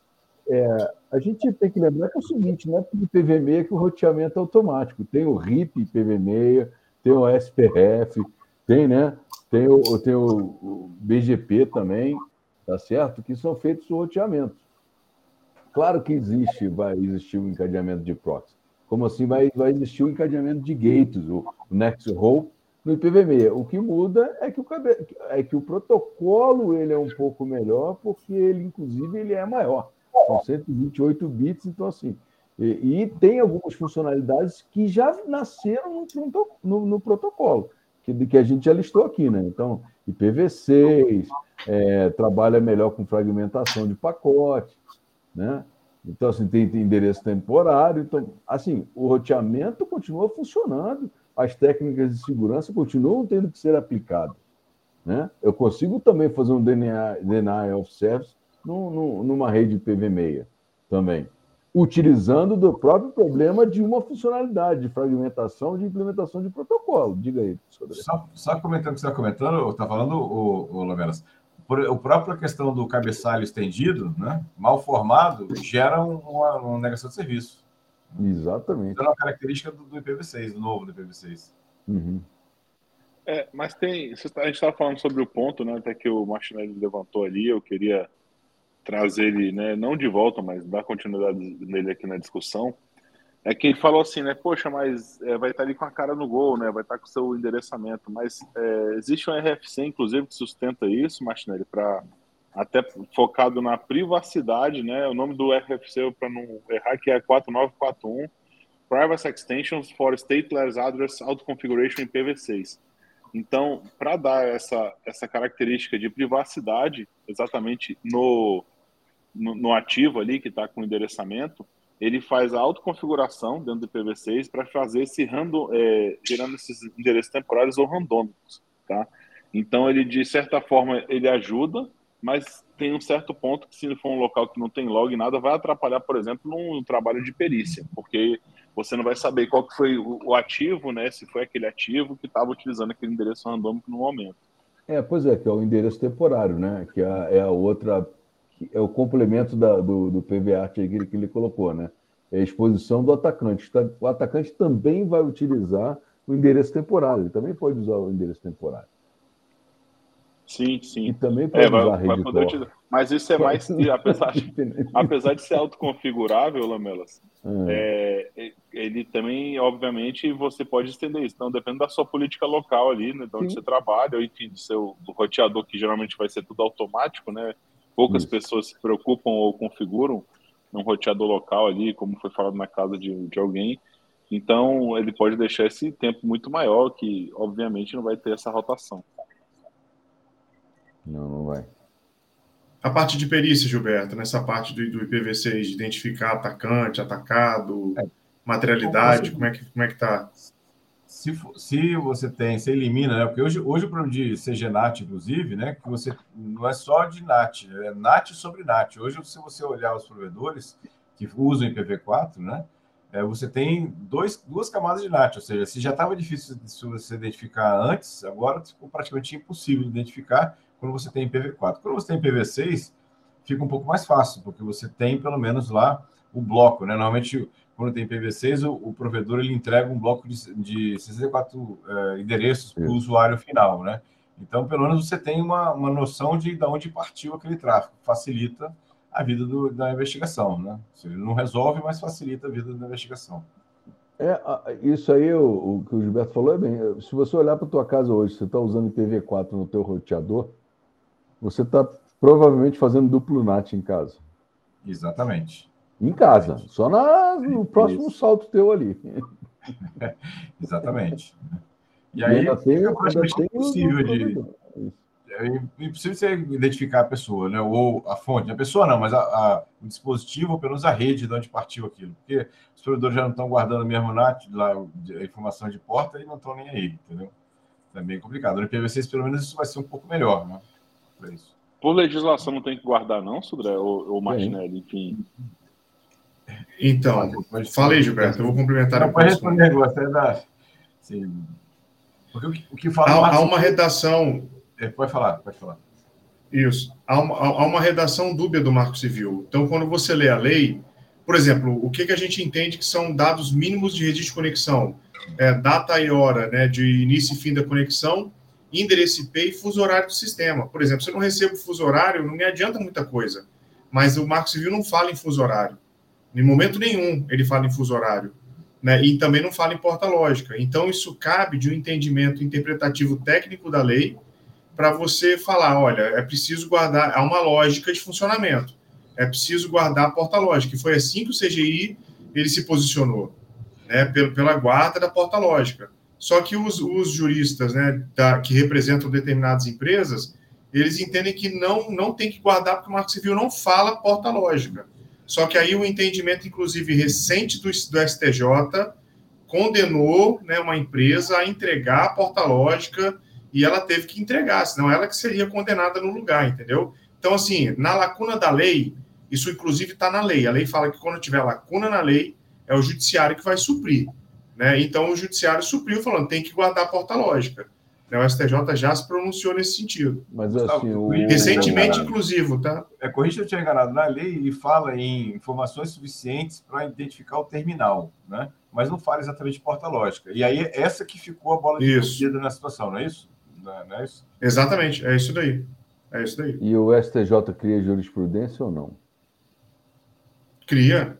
É, a gente tem que lembrar que é o seguinte, não é tudo IPv6 que o roteamento é automático. Tem o RIP IPv6, tem o SPF, tem, né? Tem o, tem o, o BGP também, tá certo? Que são feitos o roteamento. Claro que existe, vai existir um encadeamento de proxy. Como assim vai, vai existir um encadeamento de gates, o, Next Hop no IPv6. O que muda é que o, é que o protocolo ele é um pouco melhor, porque ele, inclusive, ele é maior. São 128 bits, então assim. E, e tem algumas funcionalidades que já nasceram no, no, no protocolo, que, que a gente já listou aqui, né? Então, IPv6, é, trabalha melhor com fragmentação de pacote, né? Então, assim, tem, tem endereço temporário. Então, assim, o roteamento continua funcionando as técnicas de segurança continuam tendo que ser aplicadas. Né? Eu consigo também fazer um DNA, DNA of Service numa rede PV6 também, utilizando do próprio problema de uma funcionalidade de fragmentação de implementação de protocolo. Diga aí, Só, só comentando o que você está comentando, está falando, o, o Laveras, a própria questão do cabeçalho estendido, né, mal formado, gera uma, uma negação de serviço. Exatamente. Então, é uma característica do, do IPv6, do novo do IPv6. Uhum. É, mas tem. A gente estava falando sobre o ponto, né? Até que o Martinelli levantou ali, eu queria trazer ele, né, não de volta, mas dar continuidade nele aqui na discussão. É que ele falou assim, né? Poxa, mas é, vai estar ali com a cara no gol, né? Vai estar com o seu endereçamento. Mas é, existe um RFC, inclusive, que sustenta isso, Martinelli, para até focado na privacidade, né? O nome do RFC, para não errar, que é 4941, Privacy Extensions for Stateless Address Auto Configuration em PV6. Então, para dar essa, essa característica de privacidade, exatamente no, no, no ativo ali, que está com endereçamento, ele faz a autoconfiguração dentro do IPv6 para fazer esse random, é, gerando esses endereços temporários ou randômicos, tá? Então, ele, de certa forma, ele ajuda mas tem um certo ponto que se for um local que não tem log nada, vai atrapalhar, por exemplo, num trabalho de perícia, porque você não vai saber qual que foi o ativo, né? Se foi aquele ativo que estava utilizando aquele endereço randômico no momento. É, pois é, que é o endereço temporário, né? Que é, é a outra, é o complemento da, do, do PVA que ele, que ele colocou, né? É a exposição do atacante. O atacante também vai utilizar o endereço temporário, ele também pode usar o endereço temporário. Sim, sim. E também pode é, usar vai, rede vai utilizar. Mas isso é mais. apesar, de, [LAUGHS] apesar de ser autoconfigurável, Lamelas, é. É, ele também, obviamente, você pode estender isso. Então, depende da sua política local ali, né, de onde sim. você trabalha, ou enfim, do seu do roteador, que geralmente vai ser tudo automático, né? Poucas isso. pessoas se preocupam ou configuram um roteador local ali, como foi falado na casa de, de alguém. Então, ele pode deixar esse tempo muito maior, que obviamente não vai ter essa rotação. Não, não vai. A parte de perícia, Gilberto, nessa parte do, do IPv6, de identificar atacante, atacado, é. materialidade, como é que como é que tá? Se, se você tem, você elimina, né? Porque hoje, hoje o problema de CGNAT, inclusive, né? Que você não é só de NAT, é NAT sobre NAT. Hoje, se você olhar os provedores que usam IPv4, né? É, você tem dois, duas camadas de NAT, ou seja, se já estava difícil de você identificar antes, agora ficou praticamente impossível de identificar quando você tem IPv4. Quando você tem IPv6, fica um pouco mais fácil, porque você tem pelo menos lá o bloco, né? Normalmente, quando tem IPv6, o, o provedor ele entrega um bloco de, de 64 é, endereços para o usuário final, né? Então, pelo menos você tem uma, uma noção de, de onde partiu aquele tráfego. Facilita a vida do, da investigação, né? Ele não resolve, mas facilita a vida da investigação. É, isso aí, o, o, que o Gilberto falou é bem. Se você olhar para a tua casa hoje, você está usando IPv4 no teu roteador, você está provavelmente fazendo duplo NAT em casa. Exatamente. Em casa, só na, no próximo Isso. salto teu ali. [LAUGHS] Exatamente. E aí, ainda tem, é praticamente impossível de. É impossível você identificar a pessoa, né? Ou a fonte. A pessoa não, mas a, a, o dispositivo, ou pelo menos a rede de onde partiu aquilo. Porque os provedores já não estão guardando mesmo NAT, lá, a informação de porta e não estão nem aí, entendeu? É bem complicado. No IPv6, pelo menos, isso vai ser um pouco melhor, né? isso. Por legislação não tem que guardar, não, Sudré? Ou, ou Martinelli, enfim. Então, falei, Gilberto, eu vou complementar. Não, pode responder, é da. Sim. Porque o que, o que fala. Há, há uma redação. É, pode falar, pode falar. Isso. Há uma, há uma redação dúbia do Marco Civil. Então, quando você lê a lei, por exemplo, o que, que a gente entende que são dados mínimos de registro de conexão? É, data e hora né, de início e fim da conexão endereço IP e fuso horário do sistema. Por exemplo, se eu não recebo fuso horário, não me adianta muita coisa. Mas o Marco Civil não fala em fuso horário. Em momento nenhum ele fala em fuso horário. Né? E também não fala em porta lógica. Então, isso cabe de um entendimento interpretativo técnico da lei para você falar: olha, é preciso guardar, há uma lógica de funcionamento. É preciso guardar a porta lógica. E foi assim que o CGI ele se posicionou, né? pela guarda da porta lógica. Só que os, os juristas né, da, que representam determinadas empresas, eles entendem que não, não tem que guardar, porque o Marco Civil não fala porta lógica. Só que aí o entendimento, inclusive, recente do, do STJ condenou né, uma empresa a entregar a porta lógica e ela teve que entregar, senão ela que seria condenada no lugar, entendeu? Então, assim, na lacuna da lei, isso inclusive está na lei. A lei fala que quando tiver lacuna na lei, é o judiciário que vai suprir. Né? Então, o judiciário supriu falando tem que guardar a porta lógica. Né? O STJ já se pronunciou nesse sentido. Mas assim, o... Recentemente, inclusive, tá? É, corrija eu tinha enganado. Na lei, ele fala em informações suficientes para identificar o terminal, né? mas não fala exatamente de porta lógica. E aí, essa que ficou a bola de partida na situação, não é isso? Não é isso? Exatamente, é isso daí. É isso daí. E o STJ cria jurisprudência ou não? Cria.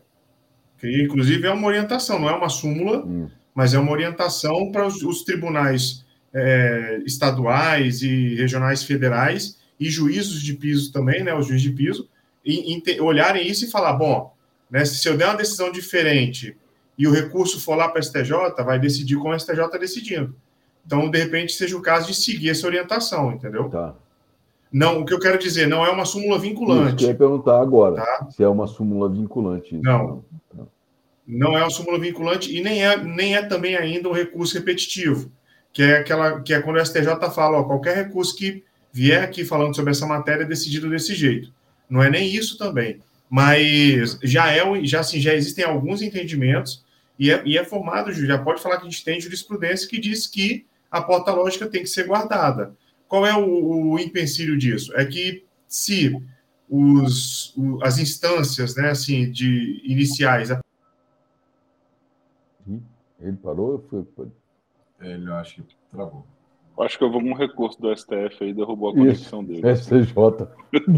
Cria. Inclusive, é uma orientação, não é uma súmula, hum. mas é uma orientação para os, os tribunais é, estaduais e regionais federais e juízos de piso também, né, os juízes de piso, e, e, olharem isso e falar, bom, né, se eu der uma decisão diferente e o recurso for lá para a STJ, vai decidir como a STJ está decidindo. Então, de repente, seja o caso de seguir essa orientação, entendeu? Tá. Não, o que eu quero dizer, não é uma súmula vinculante. Isso, eu perguntar agora, tá? se é uma súmula vinculante. Isso. Não. Não é uma súmula vinculante e nem é, nem é também ainda um recurso repetitivo, que é aquela que é quando o STJ fala, ó, qualquer recurso que vier aqui falando sobre essa matéria é decidido desse jeito. Não é nem isso também, mas já é já assim, já existem alguns entendimentos e é, e é formado, já pode falar que a gente tem jurisprudência que diz que a porta lógica tem que ser guardada. Qual é o, o empecilho disso? É que se os, o, as instâncias, né, assim, de iniciais. Ele parou? Foi. Ele, eu acho que travou. Acho que houve algum recurso do STF aí, derrubou a conexão Isso, dele. STJ.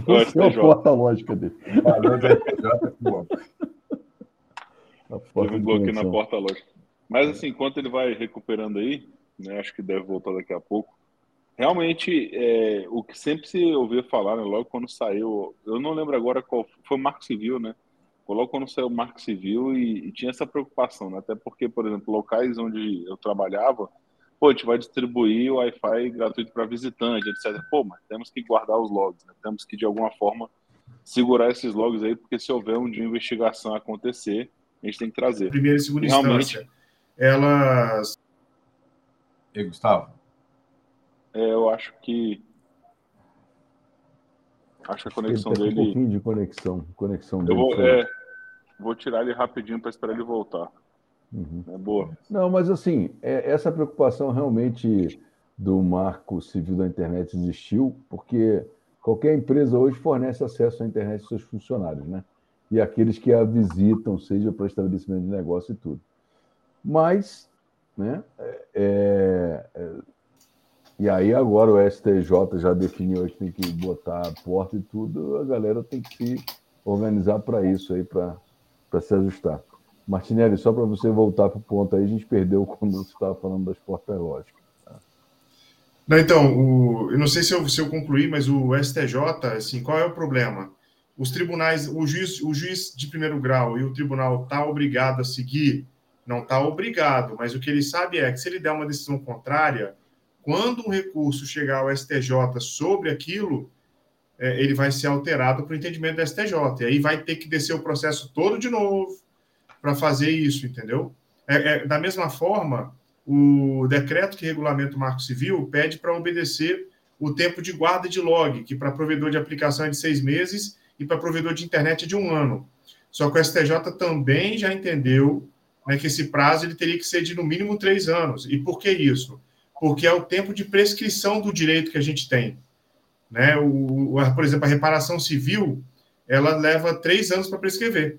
Você é a porta lógica dele. Valeu, STJ, Teve um bloqueio na porta lógica. Mas assim, enquanto ele vai recuperando aí, né, acho que deve voltar daqui a pouco. Realmente, é, o que sempre se ouvia falar, né, logo quando saiu, eu não lembro agora qual foi o Marco Civil, né? Logo quando saiu o Marco Civil e, e tinha essa preocupação, né? até porque, por exemplo, locais onde eu trabalhava, pô, a gente vai distribuir o Wi-Fi gratuito para visitante, etc. Pô, mas temos que guardar os logs, né? temos que de alguma forma segurar esses logs aí, porque se houver um dia de investigação acontecer, a gente tem que trazer. Primeira e segunda Realmente, instância, elas e Gustavo? É, eu acho que. Acho que a conexão ele tá dele. Um pouquinho de conexão. conexão eu vou, é, vou tirar ele rapidinho para esperar ele voltar. Uhum. É boa. Não, mas assim, é, essa preocupação realmente do marco civil da internet existiu, porque qualquer empresa hoje fornece acesso à internet aos seus funcionários, né? E aqueles que a visitam, seja para estabelecimento de negócio e tudo. Mas né? É, é, e aí agora o STJ já definiu que tem que botar a porta e tudo, a galera tem que se organizar para isso aí, para se ajustar. Martinelli, só para você voltar para o ponto aí, a gente perdeu [LAUGHS] quando você estava falando das portas lógicas. Tá? Não, então, o, eu não sei se eu, se eu concluí, mas o STJ, assim, qual é o problema? Os tribunais, o juiz, o juiz de primeiro grau e o tribunal está obrigado a seguir não está obrigado, mas o que ele sabe é que se ele der uma decisão contrária, quando um recurso chegar ao STJ sobre aquilo, é, ele vai ser alterado para o entendimento do STJ. E aí vai ter que descer o processo todo de novo para fazer isso, entendeu? É, é, da mesma forma, o decreto que regulamenta o Marco Civil pede para obedecer o tempo de guarda de log, que para provedor de aplicação é de seis meses e para provedor de internet é de um ano. Só que o STJ também já entendeu né, que esse prazo ele teria que ser de no mínimo três anos. E por que isso? Porque é o tempo de prescrição do direito que a gente tem. Né? O, por exemplo, a reparação civil ela leva três anos para prescrever.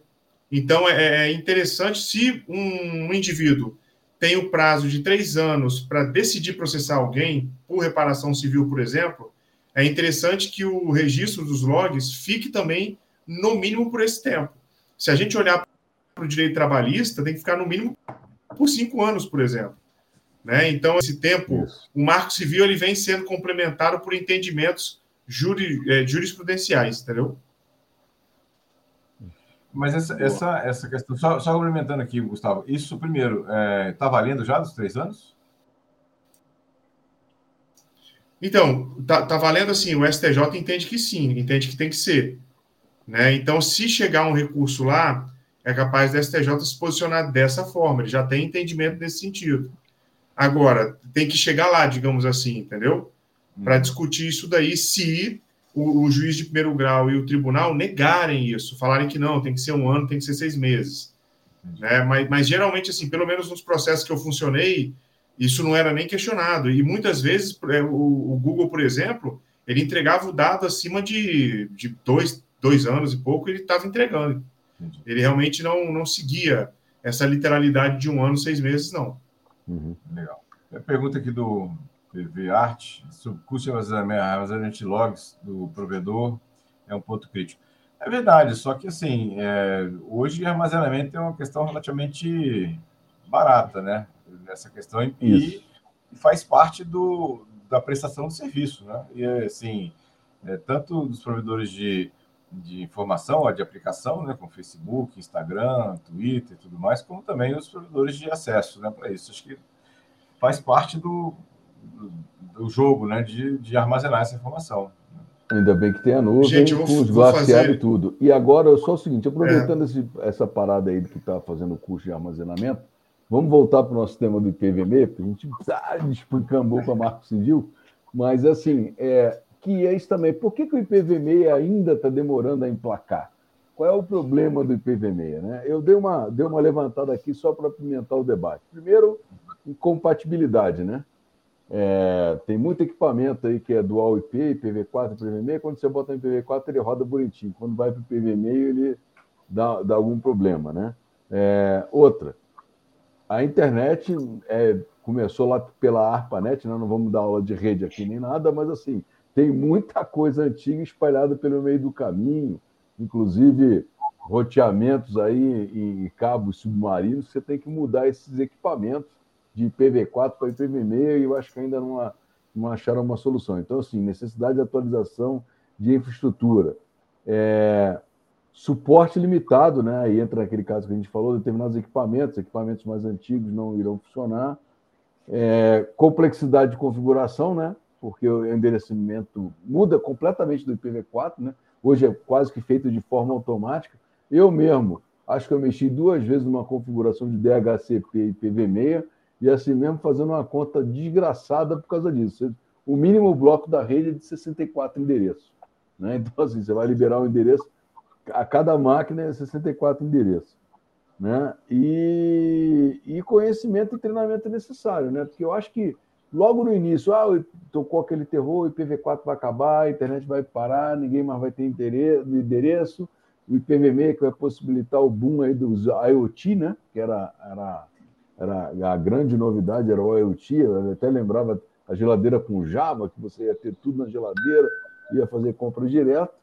Então é, é interessante se um, um indivíduo tem o prazo de três anos para decidir processar alguém por reparação civil, por exemplo, é interessante que o registro dos logs fique também no mínimo por esse tempo. Se a gente olhar para o direito trabalhista tem que ficar no mínimo por cinco anos, por exemplo. Né? Então, esse tempo, Isso. o marco civil ele vem sendo complementado por entendimentos juri, é, jurisprudenciais, entendeu? Mas essa, essa, essa questão, só, só complementando aqui, Gustavo, isso primeiro, está é, tá valendo já dos três anos? Então, tá, tá valendo assim, o STJ entende que sim, entende que tem que ser. Né? Então, se chegar um recurso lá, é capaz da STJ se posicionar dessa forma, ele já tem entendimento nesse sentido. Agora, tem que chegar lá, digamos assim, entendeu? Para uhum. discutir isso daí, se o, o, juiz de primeiro grau e o tribunal negarem isso, falarem que não, tem que ser um ano, tem que ser seis meses. Né? Mas, mas geralmente, assim, pelo menos nos processos que eu funcionei, isso não era nem questionado. E muitas vezes, é, o, o Google, por exemplo, ele entregava o dado acima de, de dois, dois anos e pouco, ele estava entregando. Ele realmente não, não seguia essa literalidade de um ano, seis meses, não. Uhum. Legal. A pergunta aqui do PV Art sobre custo de armazenamento de logs do provedor é um ponto crítico. É verdade, só que assim, é, hoje armazenamento é uma questão relativamente barata, né? Essa questão e, e faz parte do, da prestação de serviço, né? E assim, é, tanto dos provedores de de informação, de aplicação, né, como Facebook, Instagram, Twitter e tudo mais, como também os provedores de acesso né, para isso. Acho que faz parte do, do, do jogo né, de, de armazenar essa informação. Ainda bem que tem a nuvem Gente, com os glaciares fazer... e tudo. E agora, só o seguinte, aproveitando é. esse, essa parada aí que está fazendo o curso de armazenamento, vamos voltar para o nosso tema do IPVM, porque a gente [LAUGHS] ah, despancambou com a Marco Civil, mas assim, é, que é isso também. Por que, que o IPv6 ainda está demorando a emplacar? Qual é o problema do IPv6? Né? Eu dei uma, dei uma levantada aqui só para apimentar o debate. Primeiro, incompatibilidade, né? É, tem muito equipamento aí que é dual IP, IPv4, IPv6. Quando você bota no IPv4, ele roda bonitinho. Quando vai para o IPv6, ele dá, dá algum problema, né? É, outra, a internet é, começou lá pela ARPANET, né? não vamos dar aula de rede aqui nem nada, mas assim, tem muita coisa antiga espalhada pelo meio do caminho, inclusive roteamentos aí em cabos submarinos, você tem que mudar esses equipamentos de IPv4 para IPv6 e eu acho que ainda não, não acharam uma solução. Então, assim, necessidade de atualização de infraestrutura. É, suporte limitado, né? Aí entra aquele caso que a gente falou, determinados equipamentos, equipamentos mais antigos não irão funcionar. É, complexidade de configuração, né? Porque o endereçamento muda completamente do IPv4, né? Hoje é quase que feito de forma automática. Eu mesmo, acho que eu mexi duas vezes numa configuração de DHCP e IPv6 e assim mesmo fazendo uma conta desgraçada por causa disso. O mínimo bloco da rede é de 64 endereços. Né? [LAUGHS] Então, assim, você vai liberar um endereço, a cada máquina é 64 endereços. Né? E, e conhecimento e treinamento é necessário, né? porque eu acho que logo no início, ah, tocou aquele terror, o IPv4 vai acabar, a internet vai parar, ninguém mais vai ter endereço, o IPv6 que vai possibilitar o boom aí dos IoT, né? Que era, era, era a grande novidade, era o IoT, eu até lembrava a geladeira com Java, que você ia ter tudo na geladeira, ia fazer compra direto,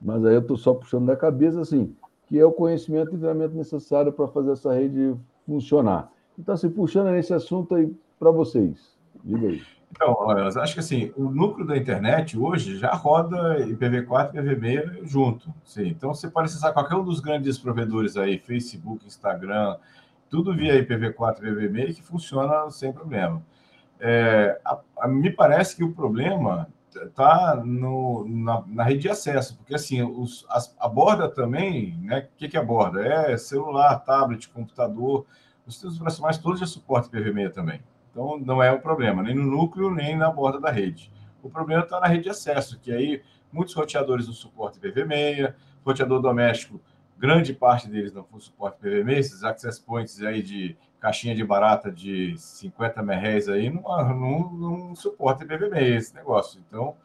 mas aí eu estou só puxando da cabeça, assim, que é o conhecimento e treinamento necessário para fazer essa rede funcionar. Então, assim, puxando nesse assunto aí para vocês. Diga aí. Então, acho que assim, o núcleo da internet hoje já roda IPv4 e IPv6 junto. Sim. Então, você pode acessar qualquer um dos grandes provedores aí, Facebook, Instagram, tudo via IPv4 e IPv6 que funciona sem problema. É, a, a, me parece que o problema está na, na, rede de acesso, porque assim, os, as, a borda também, né? O que, que é a borda? É celular, tablet, computador, os sistemas operacionais todos já suportam IPv6 também. Então, não é o problema, nem no núcleo, nem na borda da rede. O problema está na rede de acesso, que aí muitos roteadores não suportam IPv6, roteador doméstico, grande parte deles não suporta IPv6, esses access points aí de caixinha de barata de 50 MHz aí não, não, não suporta IPv6 esse negócio. Então,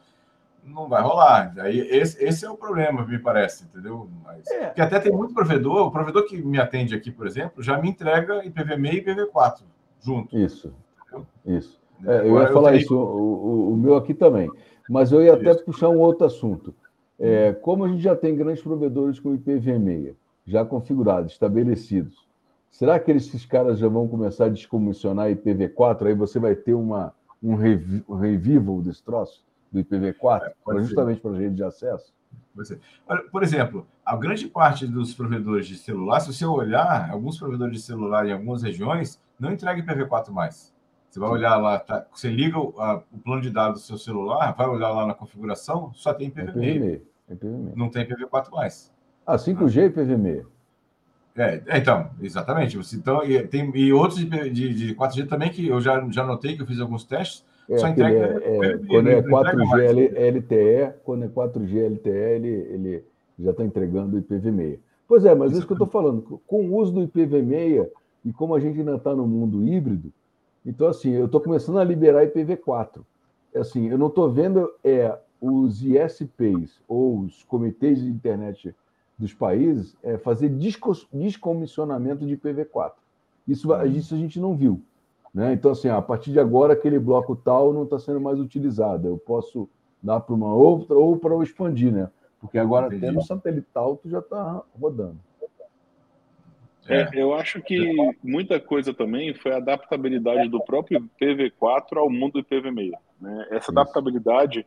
não vai rolar. Aí, esse, esse é o problema, me parece, entendeu? Mas, é. Porque até tem muito provedor, o provedor que me atende aqui, por exemplo, já me entrega IPv6 e IPv4 junto. Isso. Isso. É, eu ia falar isso, o, o, meu aqui também. Mas eu ia até puxar um outro assunto. É, como a gente já tem grandes provedores com IPv6 já configurados, estabelecidos, será que esses caras já vão começar a descomissionar IPv4? Aí você vai ter uma, um, revi um revival desse troço do IPv4, é, justamente para a rede de acesso? Por exemplo, a grande parte dos provedores de celular, se você olhar, alguns provedores de celular em algumas regiões não entregam IPv4 mais. Você vai olhar lá, tá, você liga o, a, o, plano de dados do seu celular, vai olhar lá na configuração, só tem IPv6. É não tem IPv4 mais. Ah, 5G e IPv6. É, é, então, exatamente. Então, e, tem, e outros de, de, de 4G também que eu já, já notei que eu fiz alguns testes. É, só entrega, é, é, quando é 4G LTE, quando é 4G LTE, ele, ele já está entregando o IPv6. Pois é, mas isso que eu estou falando, com o uso do IPv6 e como a gente ainda está no mundo híbrido, então assim, eu estou começando a liberar IPv4. Assim, eu não estou vendo é, os ISPs ou os comitês de internet dos países é, fazer descomissionamento de IPv4. Isso, uhum. isso a gente não viu. Né? Então, assim, a partir de agora, aquele bloco tal não está sendo mais utilizado. Eu posso dar para uma outra ou para expandir, né? Porque agora até no satelital tu já está rodando. É, eu acho que muita coisa também foi a adaptabilidade do próprio IPv4 ao mundo IPv6. Né? Essa adaptabilidade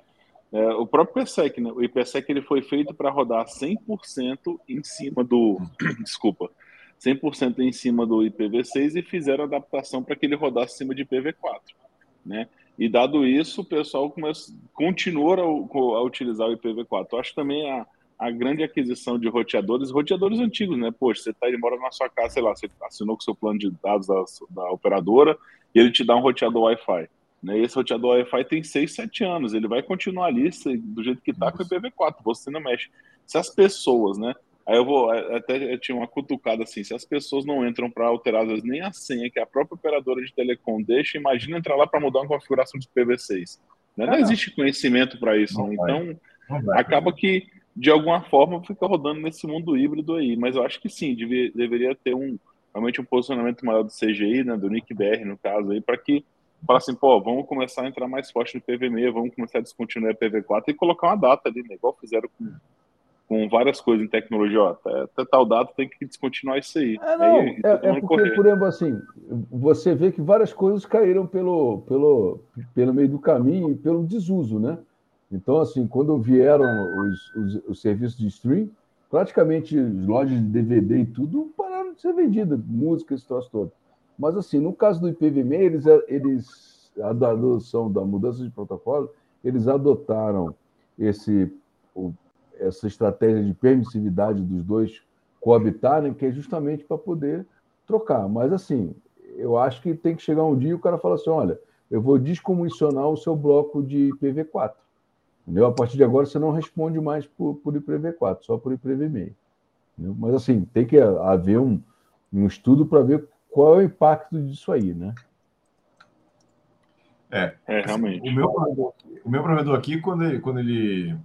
é, o próprio IPsec, né? o IPsec ele foi feito para rodar 100% em cima do, [CLEARS THROAT] desculpa, 100% em cima do IPv6 e fizeram adaptação para que ele rodasse em cima de IPv4, né? E dado isso, o pessoal começa, continua a, a utilizar o IPv4. Eu acho também a, a grande aquisição de roteadores, roteadores antigos, né? Poxa, você está mora na sua casa, sei lá, você assinou com o seu plano de dados da, da operadora e ele te dá um roteador Wi-Fi. Né? Esse roteador Wi-Fi tem 6, 7 anos, ele vai continuar ali do jeito que está com o IPv4, você não mexe. Se as pessoas, né? Aí eu vou, até eu tinha uma cutucada assim, se as pessoas não entram para alterar às vezes nem a senha que a própria operadora de telecom deixa, imagina entrar lá para mudar uma configuração de IPv6. Né? Não, não existe conhecimento para isso, né? então acaba que de alguma forma fica rodando nesse mundo híbrido aí, mas eu acho que sim, devia, deveria ter um realmente um posicionamento maior do CGI, né, do NICBR no caso aí, para que falar assim, pô, vamos começar a entrar mais forte no PV6, vamos começar a descontinuar o PV4 e colocar uma data ali, né? Igual fizeram com, com várias coisas em tecnologia, ó, até, até tal data tem que descontinuar isso aí. É, não, aí, é, é porque, por exemplo, assim, você vê que várias coisas caíram pelo, pelo, pelo meio do caminho e pelo desuso, né? Então, assim, quando vieram os, os, os serviços de stream, praticamente as lojas de DVD e tudo pararam de ser vendidas, música, esse troço todo. Mas, assim, no caso do IPv6, eles, eles a adoção da mudança de protocolo, eles adotaram esse, essa estratégia de permissividade dos dois coabitarem, que é justamente para poder trocar. Mas, assim, eu acho que tem que chegar um dia e o cara fala assim: olha, eu vou descomissionar o seu bloco de IPv4. Entendeu? A partir de agora você não responde mais por, por IPv4, só por IPv6. Entendeu? Mas, assim, tem que haver um, um estudo para ver qual é o impacto disso aí, né? É, é realmente. O meu, o meu provedor aqui, quando ele, quando ele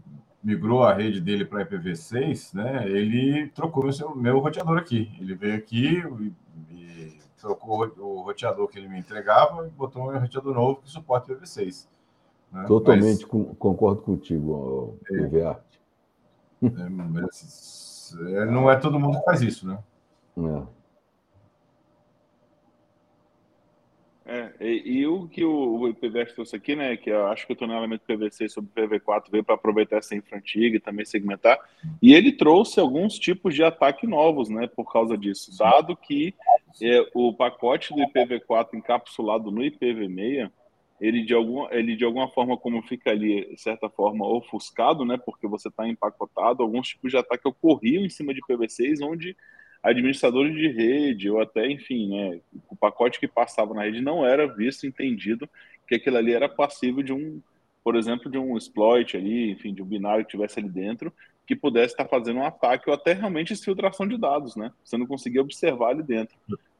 migrou a rede dele para IPv6, né, ele trocou meu, meu roteador aqui. Ele veio aqui e, e trocou o roteador que ele me entregava e botou um roteador novo que suporta IPv6. Né? Totalmente mas, com, concordo contigo, PVA. É, é, mas, é, não é todo mundo que faz isso, né? É. É, e, e, o que o, o IPVS trouxe aqui, né, que eu acho que o tunelamento PVC sobre PV4 veio para aproveitar essa infra antiga e também segmentar, e ele trouxe alguns tipos de ataque novos, né, por causa disso, dado que é, o pacote do IPv4 encapsulado no IPv6, ele de, algum, ele de alguma forma, como fica ali, de certa forma, ofuscado, né, porque você está empacotado, alguns tipos de ataque ocorriam em cima de PV6, onde administradores de rede, ou até, enfim, né, o pacote que passava na rede não era visto, entendido que aquilo ali era passível de um, por exemplo, de um exploit ali, enfim, de um binário que tivesse ali dentro, que pudesse estar fazendo um ataque ou até realmente exfiltração de dados, né? Você não conseguia observar ali dentro.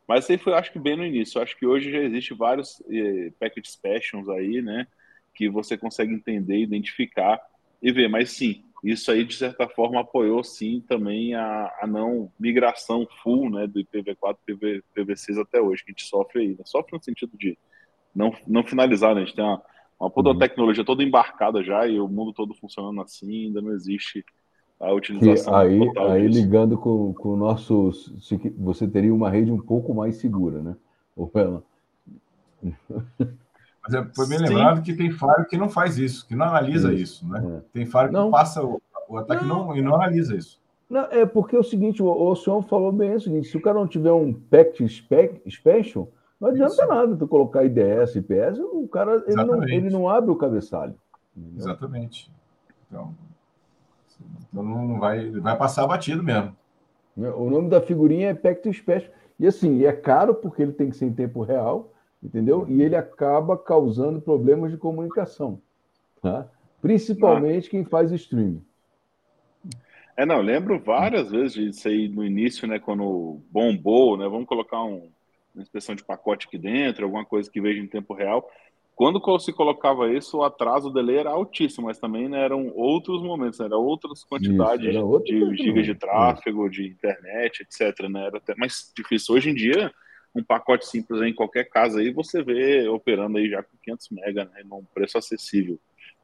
Mas isso aí foi, acho que, bem no início. Eu acho que hoje já existe vários eh, packet specials aí, né? Que você consegue entender, identificar e ver. Mas sim, isso aí, de certa forma, apoiou sim também a, a não migração full né, do IPv4 PV, PV6 até hoje, que a gente sofre aí. Né? Sofre no sentido de não, não finalizar, né? A gente tem uma, uma uhum. tecnologia toda embarcada já e o mundo todo funcionando assim, ainda não existe a utilização. aí, aí ligando com, com o nosso. Você teria uma rede um pouco mais segura, né? Ou ela. Mas é, foi bem Sim. lembrado que tem Faro que não faz isso, que não analisa isso, isso né? É. Tem Faro que não. passa o, o ataque não. Não, e não analisa isso. Não, é porque é o seguinte, o, o senhor falou bem o seguinte, se o cara não tiver um pact spec, special, não adianta isso. nada tu colocar IDS, IPS, o cara ele não, ele não abre o cabeçalho. Entendeu? Exatamente. Então, então não vai, vai passar batido mesmo. Né? O nome da figurinha é Pacto Special. E assim, é caro porque ele tem que ser em tempo real, entendeu? E ele acaba causando problemas de comunicação, tá? principalmente quem faz streaming. É, não, lembro várias vezes disso aí no início, né, quando bombou, né, vamos colocar um, uma inspeção de pacote aqui dentro, alguma coisa que veja em tempo real. Quando se colocava isso, o atraso, o delay era altíssimo, mas também né, eram outros momentos, né, eram outras quantidades isso, de, de gigas de tráfego, de internet, etc. Né, era até mais difícil. Hoje em dia, um pacote simples em qualquer casa aí, você vê operando aí já com 500 mega, né, num preço acessível.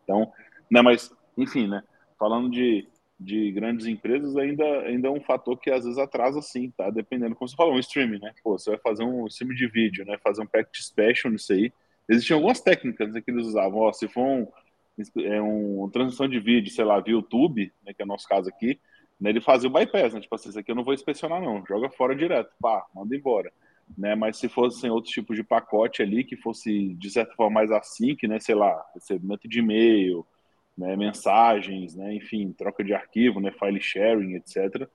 Então, né, mas, enfim, né, falando de, de grandes empresas, ainda, ainda é um fator que às vezes atrasa sim, tá? Dependendo, como você falou, um streaming, né? Pô, você vai fazer um stream de vídeo, né? Fazer um packet special nisso aí. Existiam algumas técnicas né, que eles usavam. Ó, se for um, é um, uma transmissão de vídeo, sei lá, via YouTube, né, que é o nosso caso aqui, né, ele fazia o bypass, né? Tipo assim, isso aqui eu não vou inspecionar não, joga fora direto, pá, manda embora. Né, mas se fossem outros tipos de pacote ali, que fosse de certa forma mais assim, que, né, sei lá, recebimento de e-mail, né, mensagens, né, enfim, troca de arquivo, né, file sharing, etc.,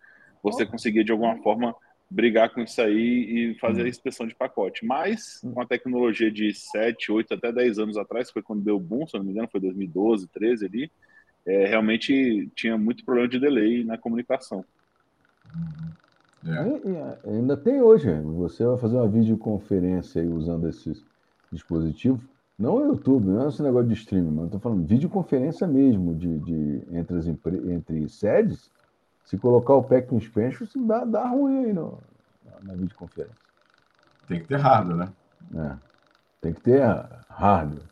você conseguia de alguma forma brigar com isso aí e fazer a inspeção de pacote. Mas com a tecnologia de 7, 8, até 10 anos atrás, foi quando deu o boom, se não me engano, foi 2012, 13 ali, é, realmente tinha muito problema de delay na comunicação. É. Ainda tem hoje. Você vai fazer uma videoconferência aí usando esses dispositivos. Não o YouTube, não é esse negócio de streaming, mas eu estou falando videoconferência mesmo de, de, entre, as, entre sedes. Se colocar o pack expansion, dá, dá ruim aí no, na, videoconferência. Tem que ter hardware, né? É. Tem que ter hardware.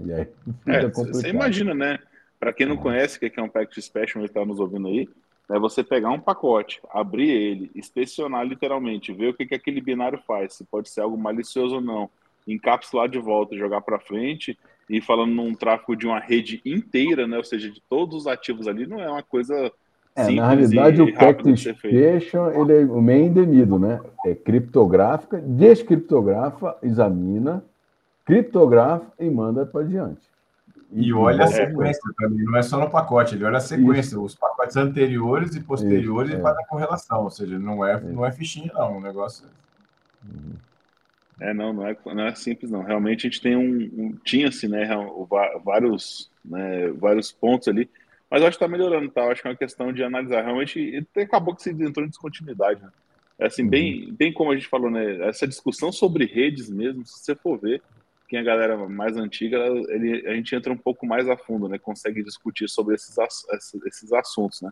E aí [LAUGHS] é, Você imagina, né? Para quem não conhece o que é um pack special, está nos ouvindo aí, é você pegar um pacote, abrir ele, inspecionar literalmente, ver o que, que aquele binário faz, se pode ser algo malicioso ou não, encapsular de volta, jogar para frente e falando num tráfego de uma rede inteira, né? Ou seja, de todos os ativos ali, não é uma coisa é, na realidade, o Packet Inspection ele é o meio indemido, né? É criptográfica, descriptografa, examina, criptografa e manda para diante. E, e olha a sequência é, também, não é só no pacote, ele olha a sequência, Isso. os pacotes anteriores e posteriores Isso, e faz a correlação, ou seja, não é, não é fichinha, não, o negócio. Uhum. É, não, não é, não é simples, não. Realmente a gente tem um, um tinha-se, né, vários, né, vários pontos ali, mas acho que está melhorando, tá? Eu acho que é uma questão de analisar. Realmente, acabou que se entrou em descontinuidade, né? É assim, uhum. bem, bem como a gente falou, né? Essa discussão sobre redes mesmo, se você for ver, quem é a galera mais antiga, ele, a gente entra um pouco mais a fundo, né? Consegue discutir sobre esses, esses assuntos, né?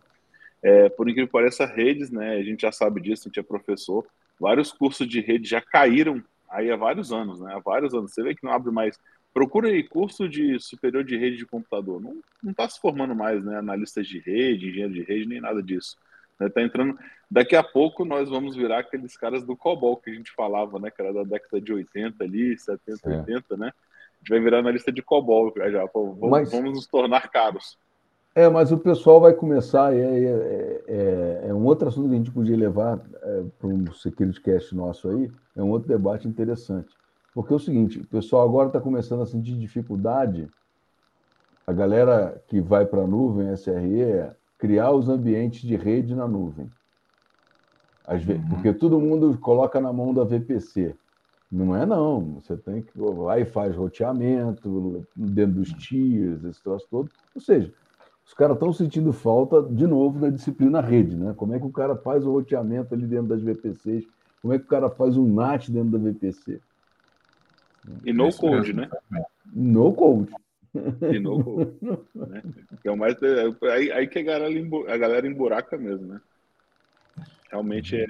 É, por incrível que pareça, redes, né? A gente já sabe disso, a gente é professor. Vários cursos de rede já caíram aí há vários anos, né? Há vários anos. Você vê que não abre mais. Procura aí curso de superior de rede de computador. Não está se formando mais, né? Analistas de rede, engenheiro de rede, nem nada disso. Né? Tá entrando. Daqui a pouco nós vamos virar aqueles caras do COBOL que a gente falava, né? Que era da década de 80 ali, 70, é. 80, né? A gente vai virar analista de COBOL já. Vamos, Mas... vamos nos tornar caros. É, mas o pessoal vai começar, é, é, é, é um outro assunto que a gente podia levar é, para um Security Cast nosso aí, é um outro debate interessante. Porque é o seguinte, o pessoal agora está começando a sentir dificuldade, a galera que vai para a nuvem, SRE, é criar os ambientes de rede na nuvem. Vezes, uhum. Porque todo mundo coloca na mão da VPC. Não é não, você tem que lá e faz roteamento dentro dos tiers, esse troço todo. Ou seja, os caras estão sentindo falta, de novo, da disciplina rede, né? Como é que o cara faz o roteamento ali dentro das VPCs? Como é que o cara faz um NAT dentro da VPC? E no code, né? No code. E no code. [LAUGHS] né? É o mais, é, aí, aí que a galera, a galera emburaca mesmo, né? Realmente é.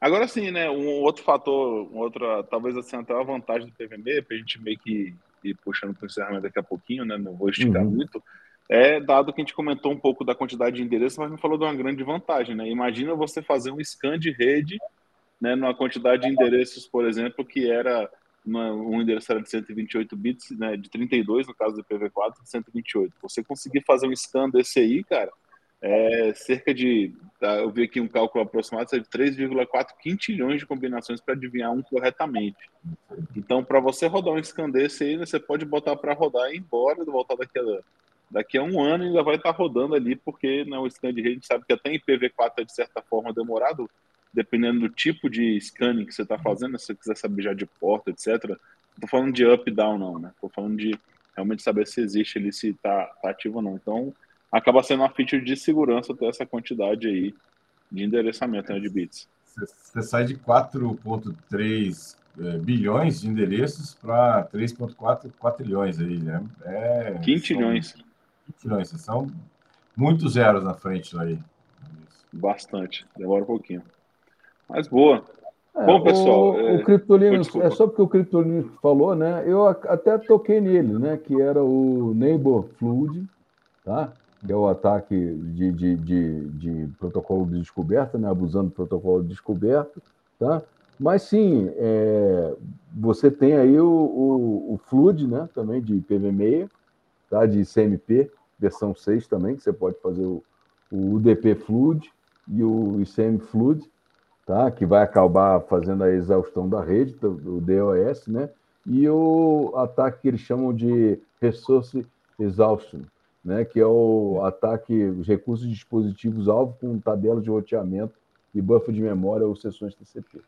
Agora sim, né? Um outro fator, um outra, talvez assim, até a vantagem do PVM, para a gente meio que ir puxando para o encerramento daqui a pouquinho, né? Não vou esticar uhum. muito é dado que a gente comentou um pouco da quantidade de endereços, mas não falou de uma grande vantagem, né? Imagina você fazer um scan de rede, né, numa quantidade de endereços, por exemplo, que era um endereço era de 128 bits, né, de 32 no caso do IPv4, de 128. Você conseguir fazer um scan desse aí, cara, é cerca de, tá, eu vi aqui um cálculo aproximado, de 3,4 quintilhões de combinações para adivinhar um corretamente. Então, para você rodar um scan desse aí, né, você pode botar para rodar e ir embora, voltar daquela daqui a um ano ainda vai estar rodando ali, porque né, o scan de rede sabe que até IPv4 é de certa forma demorado, dependendo do tipo de scanning que você está fazendo, se você quiser saber já de porta, etc. Não estou falando de up down, não, né? Estou falando de realmente saber se existe ali, se está tá ativo ou não. Então, acaba sendo uma feature de segurança ter essa quantidade aí de endereçamento né, de bits. Você sai de 4.3 é, bilhões de endereços para 3.4 quatrilhões aí, né? É, Quintilhões. São, quintilhões, são muitos zeros na frente aí. Bastante, demora um pouquinho. Mas boa. É, Bom, pessoal. O, é... o é só porque o Kryptolino falou, né? Eu até toquei nele, né? Que era o Neighbor Flood, tá? Que é o ataque de, de, de, de protocolo de descoberta, né? Abusando do protocolo de descoberta, tá? Mas sim, é, você tem aí o, o, o, Flood, né? Também de IPv6, tá? De CMP, versão 6 também, que você pode fazer o, o UDP Flood e o ICM Flood, tá? que vai acabar fazendo a exaustão da rede, do DOS, né? e o ataque que eles chamam de Resource Exhaustion, né? que é o ataque, os recursos de dispositivos-alvo com tabela de roteamento e buffer de memória ou sessões TCP.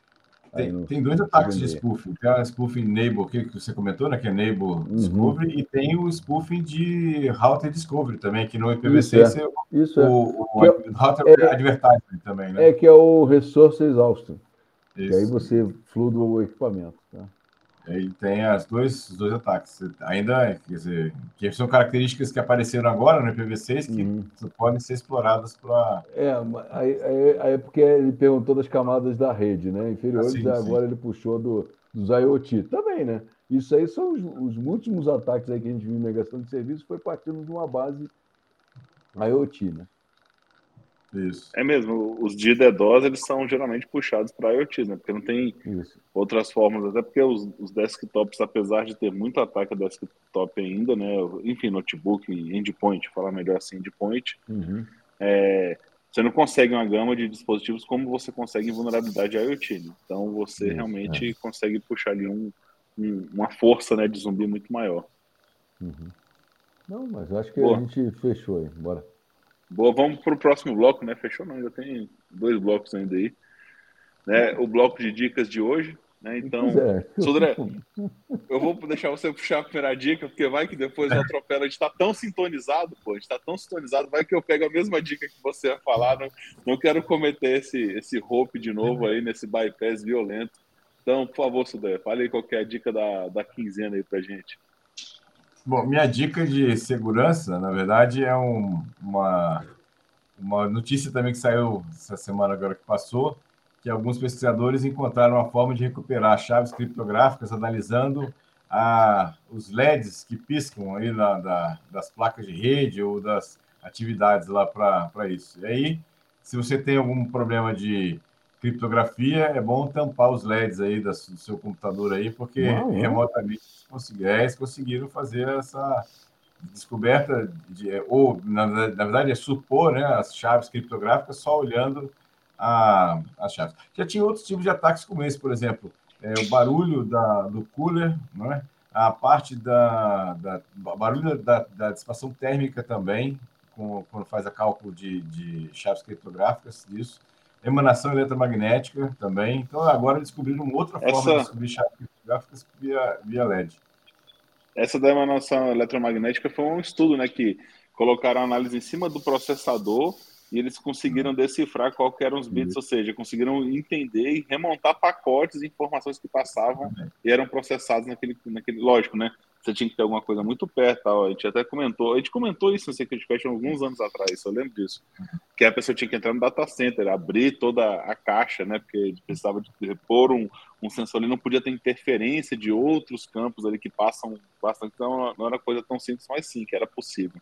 Tem, tem dois ataques de spoofing. Tem a spoofing Neighbor, que você comentou, né? Que é Neighbor uhum. Discovery, e tem o spoofing de Router Discovery também, que no IPv6 isso é, isso o, é. o, o é, Router é, Advertising também, né? É que é o Resource Exhaustion. Isso. E aí você fluda o equipamento. Tá? Ele tem as dois, os dois ataques. Ainda, quer dizer, que são características que apareceram agora no IPv6 que uhum. podem ser exploradas para. É, aí, aí, aí, é porque ele perguntou das camadas da rede, né? Inferiores, ah, sim, agora sim. ele puxou do, dos IoT. Também, né? Isso aí são os, os últimos ataques aí que a gente viu em negação de serviço, foi partindo de uma base IoT, né? Isso. É mesmo, os de DDoS eles são geralmente puxados para IoT, né? Porque não tem Isso. outras formas, até porque os, os, desktops, apesar de ter muito ataque a desktop ainda, né? Enfim, notebook, endpoint, falar melhor assim, endpoint, uhum. é, você não consegue uma gama de dispositivos como você consegue em vulnerabilidade IoT. Né? Então você Isso, realmente é. consegue puxar ali um, um, uma força né, de zumbi muito maior. Uhum. Não, mas acho que Boa. a gente fechou aí. Bora. Boa, vamos para o próximo bloco, né? Fechou não, ainda tem dois blocos ainda aí. Né? O bloco de dicas de hoje. Né? Então, é. Sodré, eu vou deixar você puxar a primeira dica, porque vai que depois eu atropelo. A gente está tão sintonizado, pô, a gente está tão sintonizado, vai que eu pego a mesma dica que você ia falar. Não, não quero cometer esse, esse hope de novo aí, nesse bypass violento. Então, por favor, Sodré, fale aí qual é a dica da, da quinzena aí pra gente. Bom, minha dica de segurança, na verdade, é um, uma, uma notícia também que saiu essa semana agora que passou, que alguns pesquisadores encontraram uma forma de recuperar chaves criptográficas analisando a, os LEDs que piscam aí na, da, das placas de rede ou das atividades lá para isso. E aí, se você tem algum problema de criptografia, é bom tampar os LEDs aí do seu computador aí, porque Uau, remotamente conseguiram, é, conseguiram fazer essa descoberta, de, ou na, na, verdade é supor né, as chaves criptográficas só olhando a, as chaves. Já tinha outros tipos de ataques como esse, por exemplo, é, o barulho da, do cooler, é? a parte da, da barulho da, da dissipação térmica também, com, quando faz a cálculo de, de chaves criptográficas disso emanação eletromagnética também. Então, agora descobriram outra forma Essa... de descobrir chaves criptográficas via, via LED. Essa da emanação eletromagnética foi um estudo né, que colocaram a análise em cima do processador e eles conseguiram decifrar qual eram os bits, ou seja, conseguiram entender e remontar pacotes de informações que passavam e eram processados naquele, naquele lógico, né? Você tinha que ter alguma coisa muito perto, tal. a gente até comentou, a gente comentou isso no Secret Question alguns anos atrás, eu lembro disso, que a pessoa tinha que entrar no data center, abrir toda a caixa, né? Porque precisava de pôr um, um sensor ali, não podia ter interferência de outros campos ali que passam bastante, então não era coisa tão simples, mas sim, que era possível.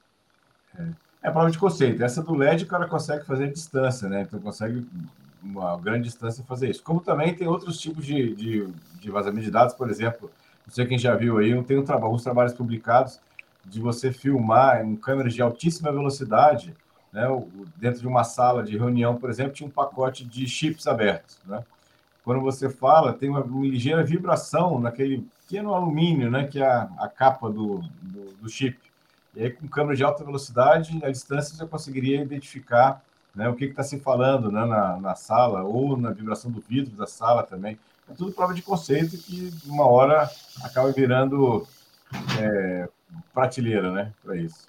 É. É prova de conceito. Essa do LED o cara consegue fazer distância, né? Então consegue uma grande distância fazer isso. Como também tem outros tipos de, de, de vazamento de dados, por exemplo, não sei quem já viu aí, tem um trabalho, alguns trabalhos publicados de você filmar em câmeras de altíssima velocidade, né? Dentro de uma sala de reunião, por exemplo, tinha um pacote de chips abertos, né? Quando você fala, tem uma, uma ligeira vibração naquele pequeno alumínio, né? Que é a, a capa do, do, do chip. E E aí, com câmera de alta velocidade, a distância você conseguiria identificar né, o que está se falando né, na, na sala, ou na vibração do vidro da sala também. É tudo prova de conceito que, uma hora, acaba virando é, prateleira né, para isso.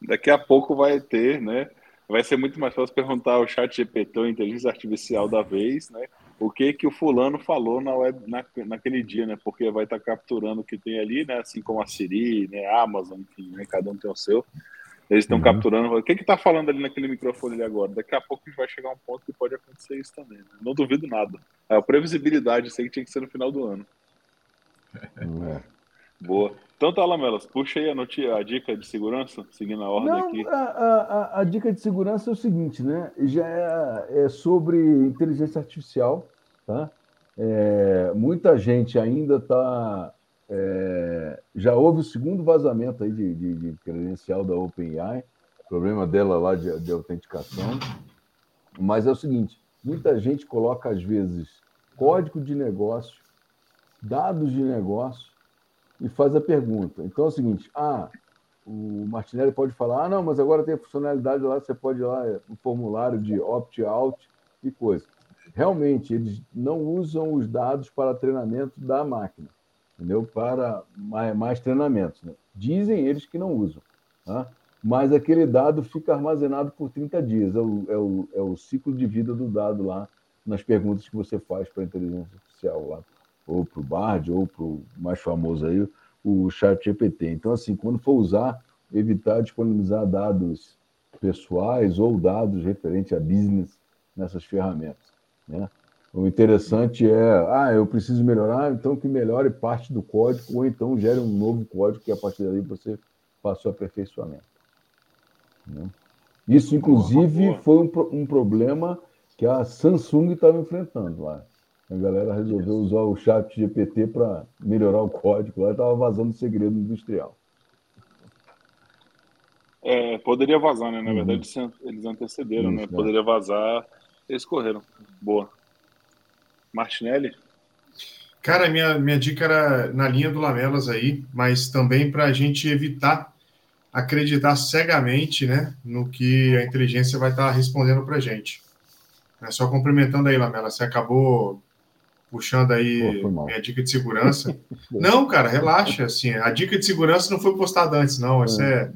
Daqui a pouco vai ter, né? Vai ser muito mais fácil perguntar ao chat GPT, a inteligência artificial da vez, né? O que que o fulano falou na web, na, naquele dia, né? Porque vai estar tá capturando o que tem ali, né? Assim como a Siri, né? A Amazon, enfim, né? Cada um tem o seu. Eles estão uhum. capturando. O que que tá falando ali naquele microfone ali agora? Daqui a pouco vai chegar um ponto que pode acontecer isso também. Né? Não duvido nada. É a previsibilidade, sei que tinha que ser no final do ano. É. Boa. Então tá, Lamelas, puxa aí a, notícia, a dica de segurança, seguindo a ordem Não, aqui. A, a, a, dica de segurança é o seguinte, né? Já é, é sobre inteligência artificial, tá? É, muita gente ainda está. É, já houve o segundo vazamento aí de, de, de credencial da OpenAI, problema dela lá de, de autenticação. Mas é o seguinte: muita gente coloca, às vezes, código de negócio, dados de negócio e faz a pergunta. Então é o seguinte: ah, o Martinelli pode falar, ah, não, mas agora tem a funcionalidade lá, você pode ir lá, um formulário de opt-out e coisa. Realmente, eles não usam os dados para treinamento da máquina, entendeu? Para mais, mais treinamentos. Né? Dizem eles que não usam, tá? mas aquele dado fica armazenado por 30 dias. É o, é, o, é o ciclo de vida do dado lá nas perguntas que você faz para a inteligência artificial lá ou para o Bard, ou para o mais famoso aí, o Chat GPT. Então, assim, quando for usar, evitar disponibilizar dados pessoais ou dados referentes a business nessas ferramentas. Né? O interessante é, ah, eu preciso melhorar, então que melhore parte do código, ou então gere um novo código que a partir daí você faça o aperfeiçoamento. Né? Isso, inclusive, foi um, um problema que a Samsung estava enfrentando lá. A galera resolveu usar o chat GPT para melhorar o código lá, estava vazando segredo industrial. É, poderia vazar, né? Na uhum. verdade, eles antecederam, né? Isso, né? Poderia vazar, eles correram. Boa. Martinelli? Cara, minha, minha dica era na linha do Lamelas aí, mas também para a gente evitar acreditar cegamente né, no que a inteligência vai estar tá respondendo para a gente. É só complementando aí, Lamela, você acabou puxando aí Pô, minha dica de segurança. [LAUGHS] não, cara, relaxa. Assim, a dica de segurança não foi postada antes, não. Isso é,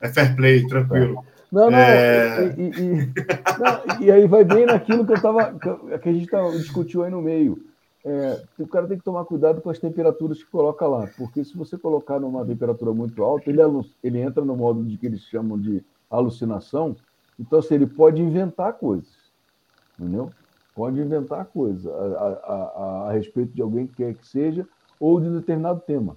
é, é fair play, tranquilo. Não, não, é... e, e, não, e, aí vai bem naquilo que eu tava, que a gente tava, discutiu aí no meio. É, o cara tem que tomar cuidado com as temperaturas que coloca lá, porque se você colocar numa temperatura muito alta, ele, ele entra no modo de que eles chamam de alucinação, então assim, ele pode inventar coisas, entendeu? pode inventar coisa a, a, a, a, respeito de alguém que quer que seja ou de um determinado tema.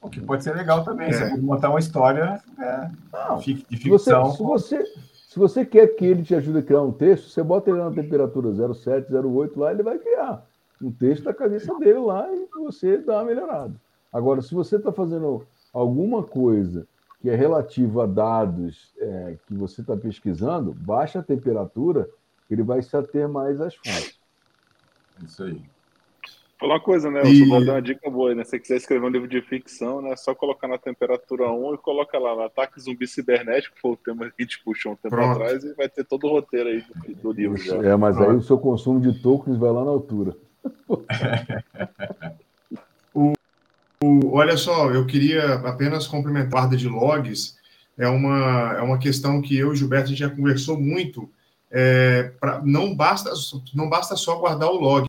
O que pode ser legal também, é. você pode montar uma história é, Não, de ficção. Se você, se, você, se você quer que ele te ajude a criar um texto, você bota ele na temperatura 07, 08 lá, ele vai criar um texto da cabeça dele lá e você dá uma melhorada. Agora, se você está fazendo alguma coisa que é relativa a dados é, que você está pesquisando, baixa a temperatura ele vai se ater mais às fontes. Isso aí. Falar uma coisa, né? E... Eu dar uma dica boa, né? Se você quiser escrever um livro de ficção, né? É só colocar na temperatura 1 e coloca lá no ataque zumbi cibernético, que foi o tema que a gente puxou um tempo Pronto. atrás, e vai ter todo o roteiro aí do, do livro. Já. É, mas Pronto. aí o seu consumo de tokens vai lá na altura. [LAUGHS] o, o, olha só, eu queria apenas complementar a guarda de logs. É uma, é uma questão que eu e o Gilberto já conversou muito é, pra, não, basta, não basta só guardar o log,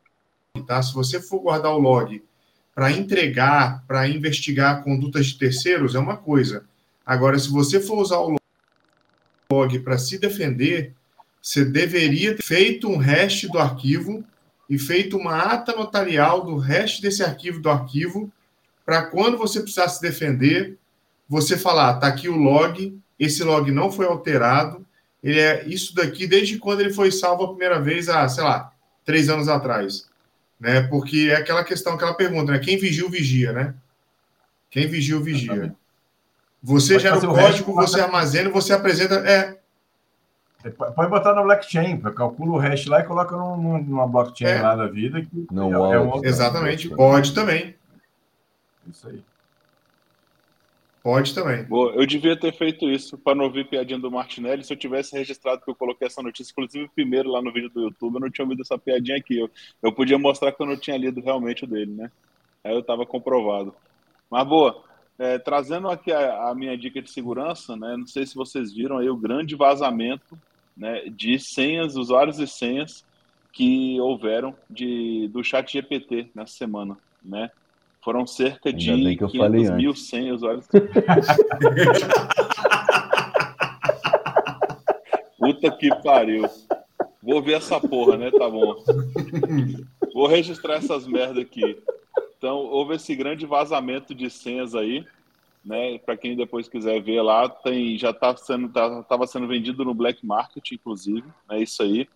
tá? Se você for guardar o log para entregar, para investigar condutas de terceiros, é uma coisa. Agora, se você for usar o log para se defender, você deveria ter feito um hash do arquivo e feito uma ata notarial do hash desse arquivo do arquivo, para quando você precisar se defender, você falar, tá aqui o log, esse log não foi alterado, ele é isso daqui desde quando ele foi salvo a primeira vez, há, sei lá, três anos atrás. Né? Porque é aquela questão, aquela pergunta, né? Quem vigia, o vigia, né? Quem vigia, o vigia. Você Pode gera o código, você armazena, você apresenta. É. Pode botar no blockchain, calcula o hash lá e coloca numa blockchain é. lá da vida. Que não é, é um Exatamente, pode também. Isso aí. Pode também. Boa, eu devia ter feito isso para não ouvir piadinha do Martinelli. Se eu tivesse registrado que eu coloquei essa notícia, inclusive primeiro lá no vídeo do YouTube, eu não tinha ouvido essa piadinha aqui. Eu, eu podia mostrar que eu não tinha lido realmente o dele, né? Aí eu estava comprovado. Mas boa, é, trazendo aqui a, a, minha dica de segurança, né? Não sei se vocês viram aí o grande vazamento né, de senhas, usuários e senhas que houveram de, do chat GPT nessa semana, né? Foram cerca de 500 mil senhas usuários. [LAUGHS] Puta que pariu. Vou ver essa porra, né? Tá bom. Vou registrar essas merda aqui. Então, houve esse grande vazamento de senhas aí, né? Para quem depois quiser ver lá, tem já tá sendo tá, tava sendo vendido no black market, inclusive, é né? isso aí.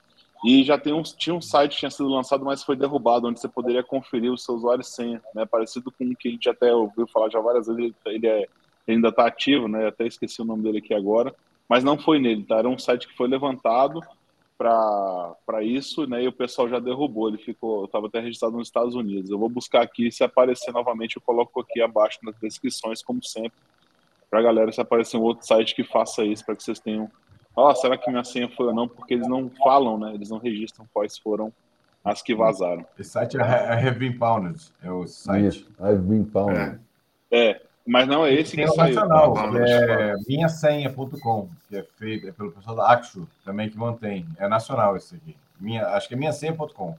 E já tem um, tinha um site que tinha sido lançado, mas foi derrubado, onde você poderia conferir o seu usuário e senha, né? Parecido com o que a gente até ouviu falar já várias vezes, ele, é, ele ainda está ativo, né? Até esqueci o nome dele aqui agora, mas não foi nele, tá? Era um site que foi levantado para isso, né? E o pessoal já derrubou, ele ficou, estava até registrado nos Estados Unidos. Eu vou buscar aqui, se aparecer novamente, eu coloco aqui abaixo nas descrições, como sempre, para a galera, se aparecer um outro site que faça isso, para que vocês tenham ó, será que minha senha foi ou não? Porque eles não falam, né? Eles não registram quais foram as que vazaram. Esse site é, é Have Been Pounded, é o site. Have Been Pounded. É. é. mas não é esse que saiu. nacional, que é minhasenha.com, que é feito é pelo pessoal da Axo, também que mantém. É nacional esse aqui. Minha, acho que é minhasenha.com.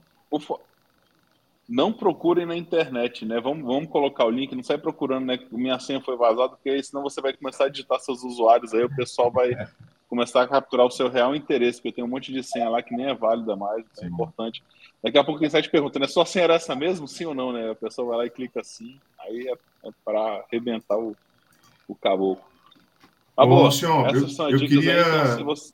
Não procurem na internet, né? Vamos, vamos colocar o link, não sai procurando, né? Minha senha foi vazada, porque senão você vai começar a digitar seus usuários aí, o pessoal vai é [LAUGHS] começar a capturar o seu real interesse, porque tem um monte de senha lá que nem é válida mais, é importante. Daqui a pouco quem sai te pergunta, né? Sua senha era essa mesmo, sim ou não, né? A pessoa vai lá e clica sim, aí é, é para arrebentar o, o caboclo. Ah, Ô, senhor, eu, eu queria... Aí, então, você...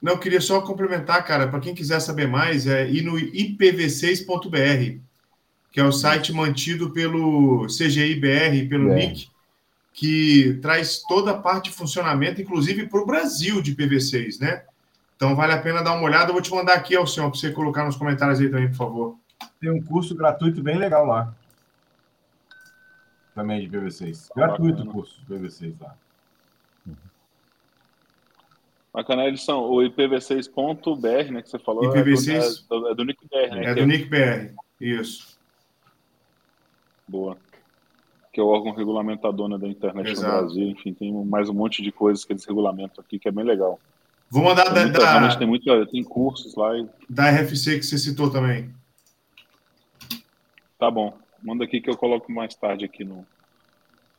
Não, eu queria só complementar, cara, para quem quiser saber mais, é ir no ipv6.br, que é o site mantido pelo CGIBR, pelo é. NIC, que traz toda a parte de funcionamento, inclusive para o Brasil de PV6, né? Então vale a pena dar uma olhada. Eu vou te mandar aqui, Alcion, para você colocar nos comentários aí também, por favor. Tem um curso gratuito bem legal lá. Também de PV6. Gratuito o curso de PV6 lá. Bacana, eles são o IPv6.br, né, que você falou. IPv6 é do, é do, é do NICBR, né? É do NICBR, isso. Boa que é o órgão regulamentador né, da internet Exato. no Brasil. Enfim, tem mais um monte de coisas que eles regulamentam aqui, que é bem legal. Vou mandar tem da, muita, da... Realmente tem, muita, tem cursos lá. E... Da RFC que você citou também. Tá bom. Manda aqui que eu coloco mais tarde aqui no,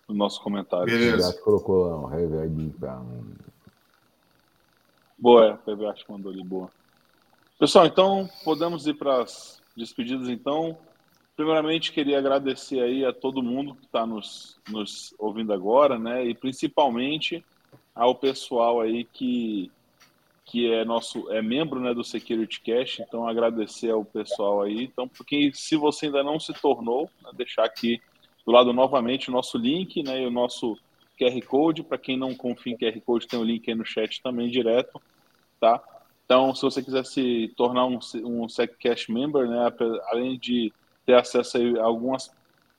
no nosso comentário. Beleza. Já colocou lá um reverb para Boa, é, o PV acho que mandou ali, boa. Pessoal, então podemos ir para as despedidas então. Primeiramente, queria agradecer aí a todo mundo que está nos, nos ouvindo agora, né? E principalmente ao pessoal aí que, que é nosso é membro né, do Security Cash. Então, agradecer ao pessoal aí. Então, porque se você ainda não se tornou, né, deixar aqui do lado novamente o nosso link, né? E o nosso QR Code. Para quem não confia em QR Code, tem o link aí no chat também direto, tá? Então, se você quiser se tornar um, um SecCash member, né? Além de ter acesso a algumas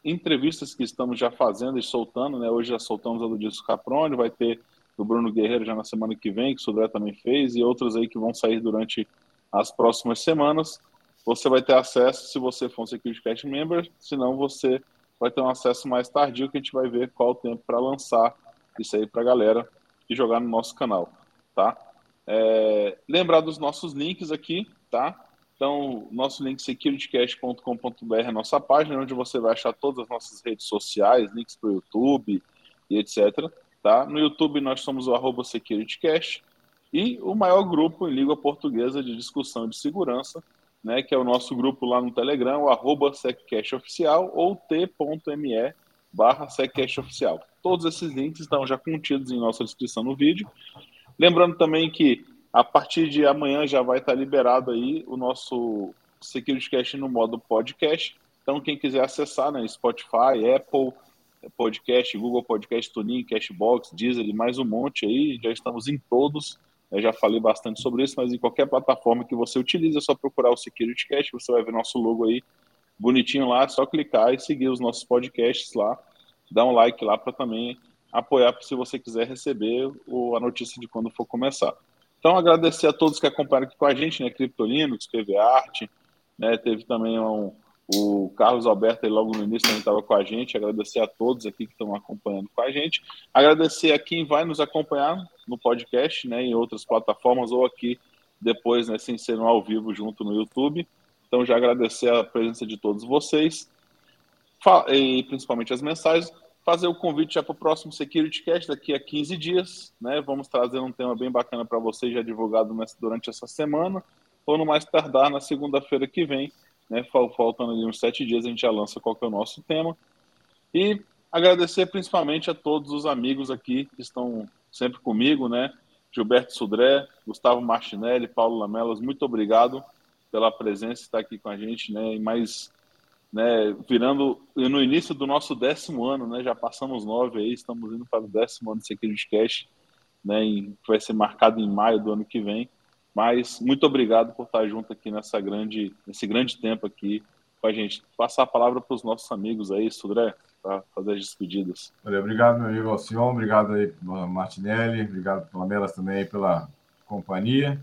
entrevistas que estamos já fazendo e soltando, né? Hoje já soltamos a do Disco Caprone, vai ter do Bruno Guerreiro já na semana que vem, que o Sodré também fez, e outros aí que vão sair durante as próximas semanas. Você vai ter acesso se você for um Security Cash Member, senão você vai ter um acesso mais tardio que a gente vai ver qual o tempo para lançar isso aí para a galera e jogar no nosso canal, tá? É, lembrar dos nossos links aqui, tá? Então, nosso link securitycast.com.br é a nossa página, onde você vai achar todas as nossas redes sociais, links para o YouTube e etc. Tá? No YouTube nós somos o arroba securitycast e o maior grupo em língua portuguesa de discussão de segurança, né, que é o nosso grupo lá no Telegram, o arroba seccashoficial ou t.me barra seccashoficial. Todos esses links estão já contidos em nossa descrição no vídeo. Lembrando também que a partir de amanhã já vai estar liberado aí o nosso Security Cash no modo podcast. Então, quem quiser acessar, né, Spotify, Apple Podcast, Google Podcast, TuneIn, Cashbox, Deezer e mais um monte aí, já estamos em todos. Eu já falei bastante sobre isso, mas em qualquer plataforma que você utilize, é só procurar o Security Cash, você vai ver nosso logo aí bonitinho lá, é só clicar e seguir os nossos podcasts lá. dá um like lá para também apoiar se você quiser receber a notícia de quando for começar. Então, agradecer a todos que acompanharam aqui com a gente, né? Criptolinux, PV Arte, né? Teve também um, o Carlos Alberto aí logo no início também estava com a gente. Agradecer a todos aqui que estão acompanhando com a gente. Agradecer a quem vai nos acompanhar no podcast, né? Em outras plataformas ou aqui depois, né? Sem ser no ao vivo junto no YouTube. Então, já agradecer a presença de todos vocês e principalmente as mensagens fazer o convite já para o próximo Security Cast daqui a 15 dias. Né? Vamos trazer um tema bem bacana para vocês, já divulgado durante essa semana, ou no mais tardar na segunda-feira que vem. Né? Faltando ali uns sete dias, a gente já lança qual é o nosso tema. E agradecer principalmente a todos os amigos aqui que estão sempre comigo, né? Gilberto Sudré, Gustavo Martinelli, Paulo Lamelas, muito obrigado pela presença, estar aqui com a gente, né? E mais né, virando no início do nosso décimo ano, né, já passamos nove aí, estamos indo para o décimo ano de Security Cash, né, que vai ser marcado em maio do ano que vem. Mas muito obrigado por estar junto aqui nessa grande, nesse grande tempo aqui com a gente. Passar a palavra para os nossos amigos aí, Sudré, para fazer as despedidas. Obrigado, meu amigo Alcion, obrigado aí, Martinelli, obrigado, Pamelas, também pela companhia.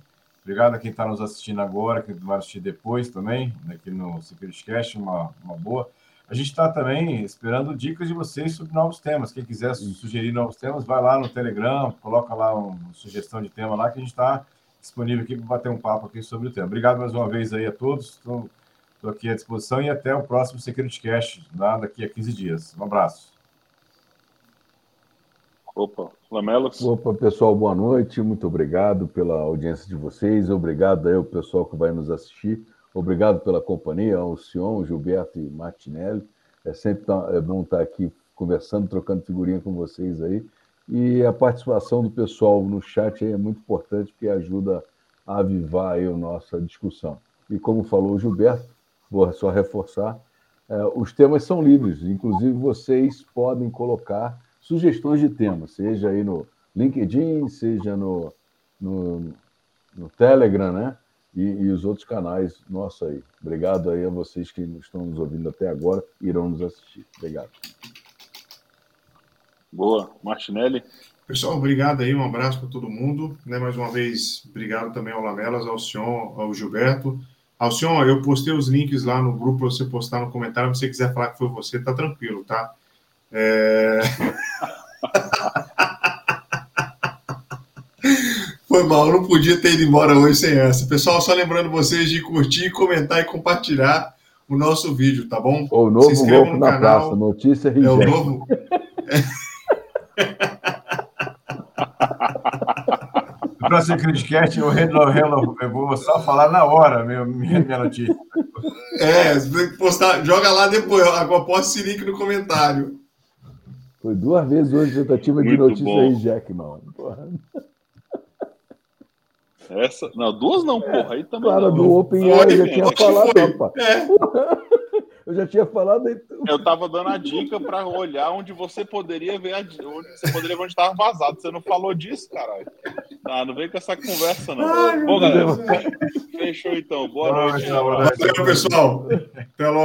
Obrigado a quem está nos assistindo agora, quem vai assistir depois também, aqui no Cast, uma, uma boa. A gente está também esperando dicas de vocês sobre novos temas. Quem quiser sugerir novos temas, vai lá no Telegram, coloca lá uma sugestão de tema lá que a gente está disponível aqui para bater um papo aqui sobre o tema. Obrigado mais uma vez aí a todos. Estou, aqui à disposição e até o próximo Cast, lá daqui a 15 dias. Um abraço. Opa, Lamelas. Opa, pessoal, boa noite. Muito obrigado pela audiência de vocês. Obrigado aí ao pessoal que vai nos assistir. Obrigado pela companhia, ao Sion, Gilberto e Martinelli. É sempre é bom estar aqui conversando, trocando figurinha com vocês aí. E a participação do pessoal no chat é muito importante, porque ajuda a avivar aí a nossa discussão. E como falou o Gilberto, vou só reforçar, é, os temas são livres, inclusive vocês podem colocar sugestões de temas, seja aí no LinkedIn, seja no, no, no Telegram, né? E, e, os outros canais nossos aí. Obrigado aí a vocês que estão nos ouvindo até agora irão nos assistir. Obrigado. Boa. Martinelli. Pessoal, obrigado aí, um abraço para todo mundo. Né, mais uma vez, obrigado também ao Lamelas, ao Sion, ao Gilberto. Alcion, eu postei os links lá no grupo para você postar no comentário. Se você quiser falar que foi você, tá tranquilo, tá? É... [LAUGHS] Foi mal, não podia ter ido embora hoje sem essa. Pessoal, só lembrando vocês de curtir, comentar e compartilhar o nosso vídeo, tá bom? O novo Se golpe no na canal. praça, notícia É o novo. [LAUGHS] No próximo Criticast, eu, reno, eu vou só falar na hora minha, minha notícia. É, postar, joga lá depois, aposta esse link no comentário. Foi duas vezes hoje tentativa de notícia bom. aí, Jack, mano. Porra. Essa, não, duas não, é, porra. Aí também. Cara, não. do Open Air eu já tinha falado, rapaz. É. [LAUGHS] Eu já tinha falado. Aí... Eu tava dando a dica para olhar onde você poderia ver a, onde você poderia ver onde estava vazado. Você não falou disso, caralho. Ah, não vem com essa conversa, não. Ai, Bom, galera, fechou então. Boa noite. Valeu, pessoal. Até logo.